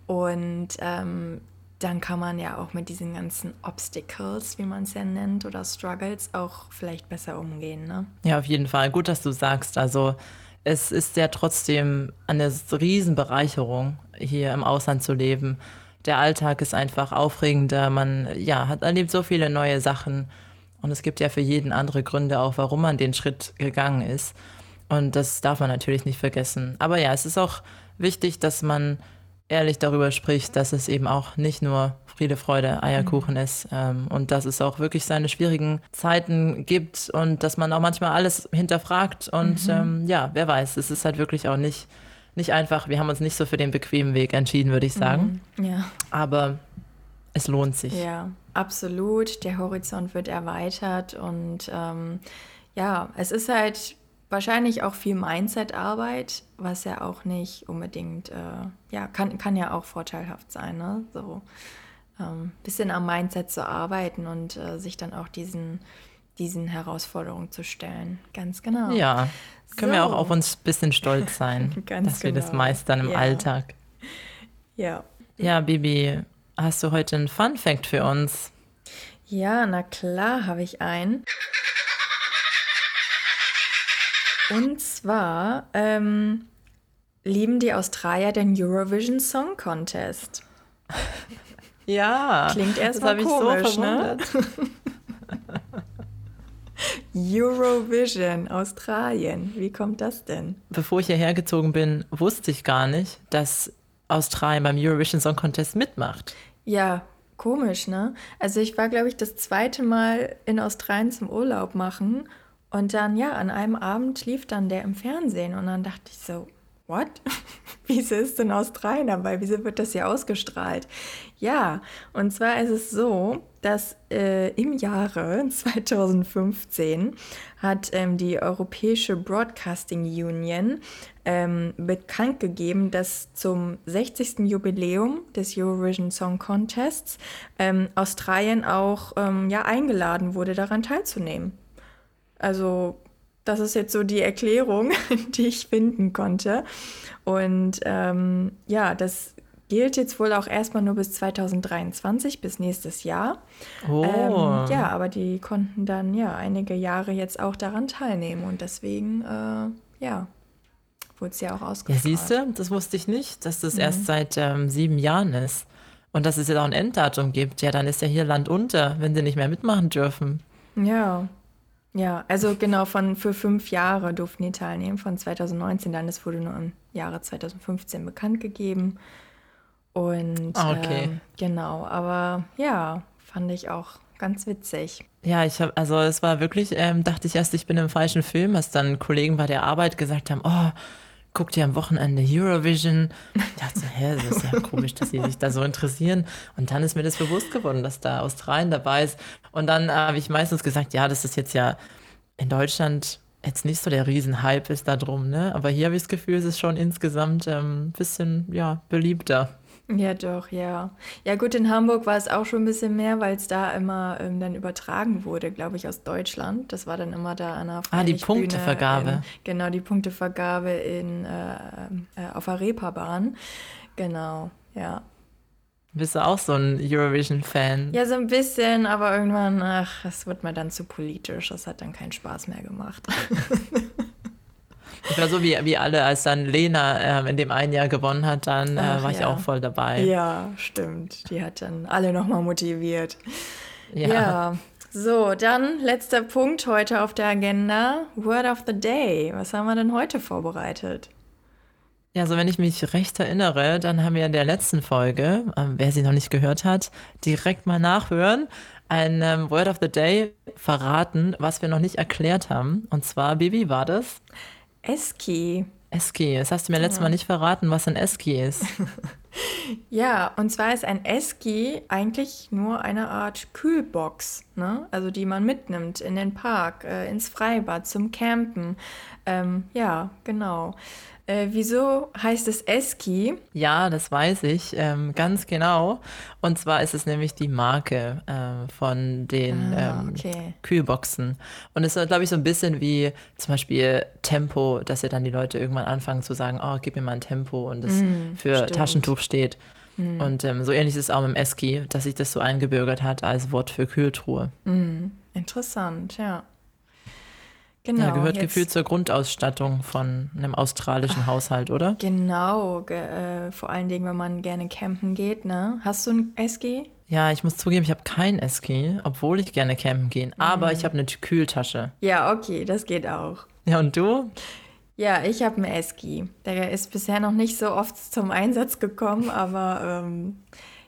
Und ähm, dann kann man ja auch mit diesen ganzen Obstacles, wie man es ja nennt, oder Struggles auch vielleicht besser umgehen. Ne? Ja, auf jeden Fall. Gut, dass du sagst. Also es ist ja trotzdem eine Riesenbereicherung, hier im Ausland zu leben. Der Alltag ist einfach aufregender. Man ja, hat erlebt so viele neue Sachen. Und es gibt ja für jeden andere Gründe auch, warum man den Schritt gegangen ist. Und das darf man natürlich nicht vergessen. Aber ja, es ist auch wichtig, dass man ehrlich darüber spricht, dass es eben auch nicht nur Friede, Freude, Eierkuchen ist ähm, und dass es auch wirklich seine schwierigen Zeiten gibt und dass man auch manchmal alles hinterfragt und ähm, ja, wer weiß, es ist halt wirklich auch nicht, nicht einfach. Wir haben uns nicht so für den bequemen Weg entschieden, würde ich sagen, Ja. aber es lohnt sich. Ja, absolut. Der Horizont wird erweitert und ähm, ja, es ist halt wahrscheinlich auch viel Mindset-Arbeit, was ja auch nicht unbedingt, äh, ja, kann, kann ja auch vorteilhaft sein, ne? So ein bisschen am Mindset zu arbeiten und äh, sich dann auch diesen, diesen Herausforderungen zu stellen. Ganz genau. Ja, können wir auch So. auf uns ein bisschen stolz sein, dass wir das genau. meistern im Ja. Alltag. Ja. Ja, Bibi, hast du heute einen Fun Fact für uns? Ja, na klar habe ich einen. Und zwar ähm, lieben die Australier den Eurovision Song Contest. Ja, Klingt erstmal komisch, so ne? Eurovision, Australien. Wie kommt das denn? Bevor ich hierher gezogen bin, wusste ich gar nicht, dass Australien beim Eurovision Song Contest mitmacht. Ja, komisch, ne? Also ich war, glaube ich, das zweite Mal in Australien zum Urlaub machen und dann, ja, an einem Abend lief dann der im Fernsehen und dann dachte ich so, what? Wieso ist denn Australien dabei? Wieso wird das hier ausgestrahlt? Ja, und zwar ist es so, dass äh, im Jahre 2015 hat ähm, die Europäische Broadcasting Union ähm, bekannt gegeben, dass zum 60. Jubiläum des Eurovision Song Contests ähm, Australien auch ähm, ja, eingeladen wurde, daran teilzunehmen. Also das ist jetzt so die Erklärung, die ich finden konnte. Und ähm, ja, das gilt jetzt wohl auch erstmal nur bis 2023, bis nächstes Jahr. Oh, Ähm, ja, aber die konnten dann ja einige Jahre jetzt auch daran teilnehmen und deswegen, äh, ja, wurde es ja auch ja, ausgestrahlt. siehst du, das wusste ich nicht, dass das Mhm. erst seit ähm, sieben Jahren ist. Und dass es jetzt auch ein Enddatum gibt. Ja, dann ist ja hier Land unter, wenn sie nicht mehr mitmachen dürfen. Ja, ja, also genau, von für fünf Jahre durften die teilnehmen, von 2019 dann, das wurde nur im Jahre 2015 bekannt gegeben. Und Ah, okay. ähm, genau, aber ja, fand ich auch ganz witzig. Ja, ich habe, also es war wirklich, ähm, dachte ich erst, ich bin im falschen Film, als dann Kollegen bei der Arbeit gesagt haben, oh, guckt ihr am Wochenende Eurovision. Ich dachte, hä, das ist ja komisch, dass sie sich da so interessieren. Und dann ist mir das bewusst geworden, dass da Australien dabei ist. Und dann äh, habe ich meistens gesagt, ja, das ist jetzt ja in Deutschland jetzt nicht so der Riesenhype ist da drum, ne? Aber hier habe ich das Gefühl, es ist schon insgesamt ein ähm, bisschen, ja, beliebter. Ja, doch, ja. Ja, gut, in Hamburg war es auch schon ein bisschen mehr, weil es da immer ähm, dann übertragen wurde, glaube ich, aus Deutschland. Das war dann immer da an der Ah, die Punktevergabe. In, genau, die Punktevergabe in, äh, äh, auf der Reeperbahn. Genau, ja. Bist du auch so ein Eurovision-Fan? Ja, so ein bisschen, aber irgendwann, ach, es wird mir dann zu politisch. Das hat dann keinen Spaß mehr gemacht. Ich war so wie, wie alle, als dann Lena äh, in dem einen Jahr gewonnen hat, dann äh, Ach, war ich ja. auch voll dabei. Ja, stimmt. Die hat dann alle nochmal motiviert. Ja. ja. So, dann letzter Punkt heute auf der Agenda. Word of the Day. Was haben wir denn heute vorbereitet? Ja, also wenn ich mich recht erinnere, dann haben wir in der letzten Folge, ähm, wer sie noch nicht gehört hat, direkt mal nachhören, ein ähm, Word of the Day verraten, was wir noch nicht erklärt haben. Und zwar, Bibi, war das? Eski. Eski, das hast du mir letztes Mal nicht verraten, was ein Eski ist. ja, und zwar ist ein Eski eigentlich nur eine Art Kühlbox, ne? also die man mitnimmt in den Park, äh, ins Freibad, zum Campen. Ähm, ja, genau. Äh, wieso heißt es Eski? Ja, das weiß ich ähm, ganz genau. Und zwar ist es nämlich die Marke äh, von den ah, ähm, okay. Kühlboxen. Und es ist, glaube ich, so ein bisschen wie zum Beispiel Tempo, dass ja dann die Leute irgendwann anfangen zu sagen, oh, gib mir mal ein Tempo und es mm, für stimmt. Taschentuch steht. Mm. Und ähm, so ähnlich ist es auch mit dem Eski, dass sich das so eingebürgert hat als Wort für Kühltruhe. Mm, interessant, ja. Genau. Ja, gehört gefühlt zur Grundausstattung von einem australischen Ach, Haushalt, oder? Genau, ge äh, vor allen Dingen, wenn man gerne campen geht, ne? Hast du ein SG? Ja, ich muss zugeben, ich habe kein SG, obwohl ich gerne campen gehe. Aber mhm. ich habe eine Kühltasche. Ja, okay, das geht auch. Ja, und du? Ja, ich habe einen Eski. Der ist bisher noch nicht so oft zum Einsatz gekommen, aber ähm,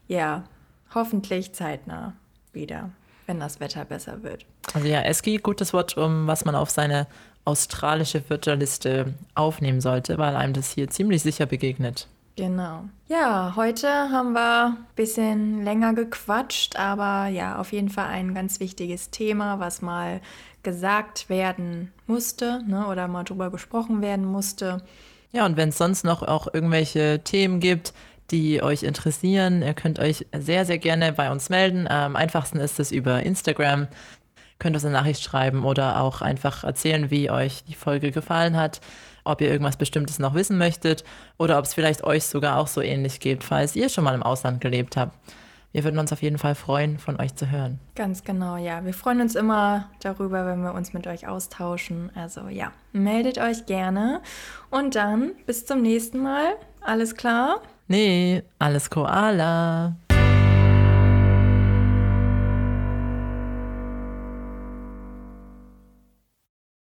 ja, hoffentlich zeitnah wieder wenn das Wetter besser wird. Also ja, Eski, gutes Wort, um was man auf seine australische Wörterliste aufnehmen sollte, weil einem das hier ziemlich sicher begegnet. Genau. Ja, heute haben wir ein bisschen länger gequatscht, aber ja, auf jeden Fall ein ganz wichtiges Thema, was mal gesagt werden musste ne, oder mal drüber gesprochen werden musste. Ja, und wenn es sonst noch auch irgendwelche Themen gibt, die euch interessieren. Ihr könnt euch sehr, sehr gerne bei uns melden. Am einfachsten ist es über Instagram. Könnt uns eine Nachricht schreiben oder auch einfach erzählen, wie euch die Folge gefallen hat, ob ihr irgendwas Bestimmtes noch wissen möchtet oder ob es vielleicht euch sogar auch so ähnlich geht, falls ihr schon mal im Ausland gelebt habt. Wir würden uns auf jeden Fall freuen, von euch zu hören. Ganz genau, ja. Wir freuen uns immer darüber, wenn wir uns mit euch austauschen. Also ja, meldet euch gerne. Und dann bis zum nächsten Mal. Alles klar? Nee, alles Koala.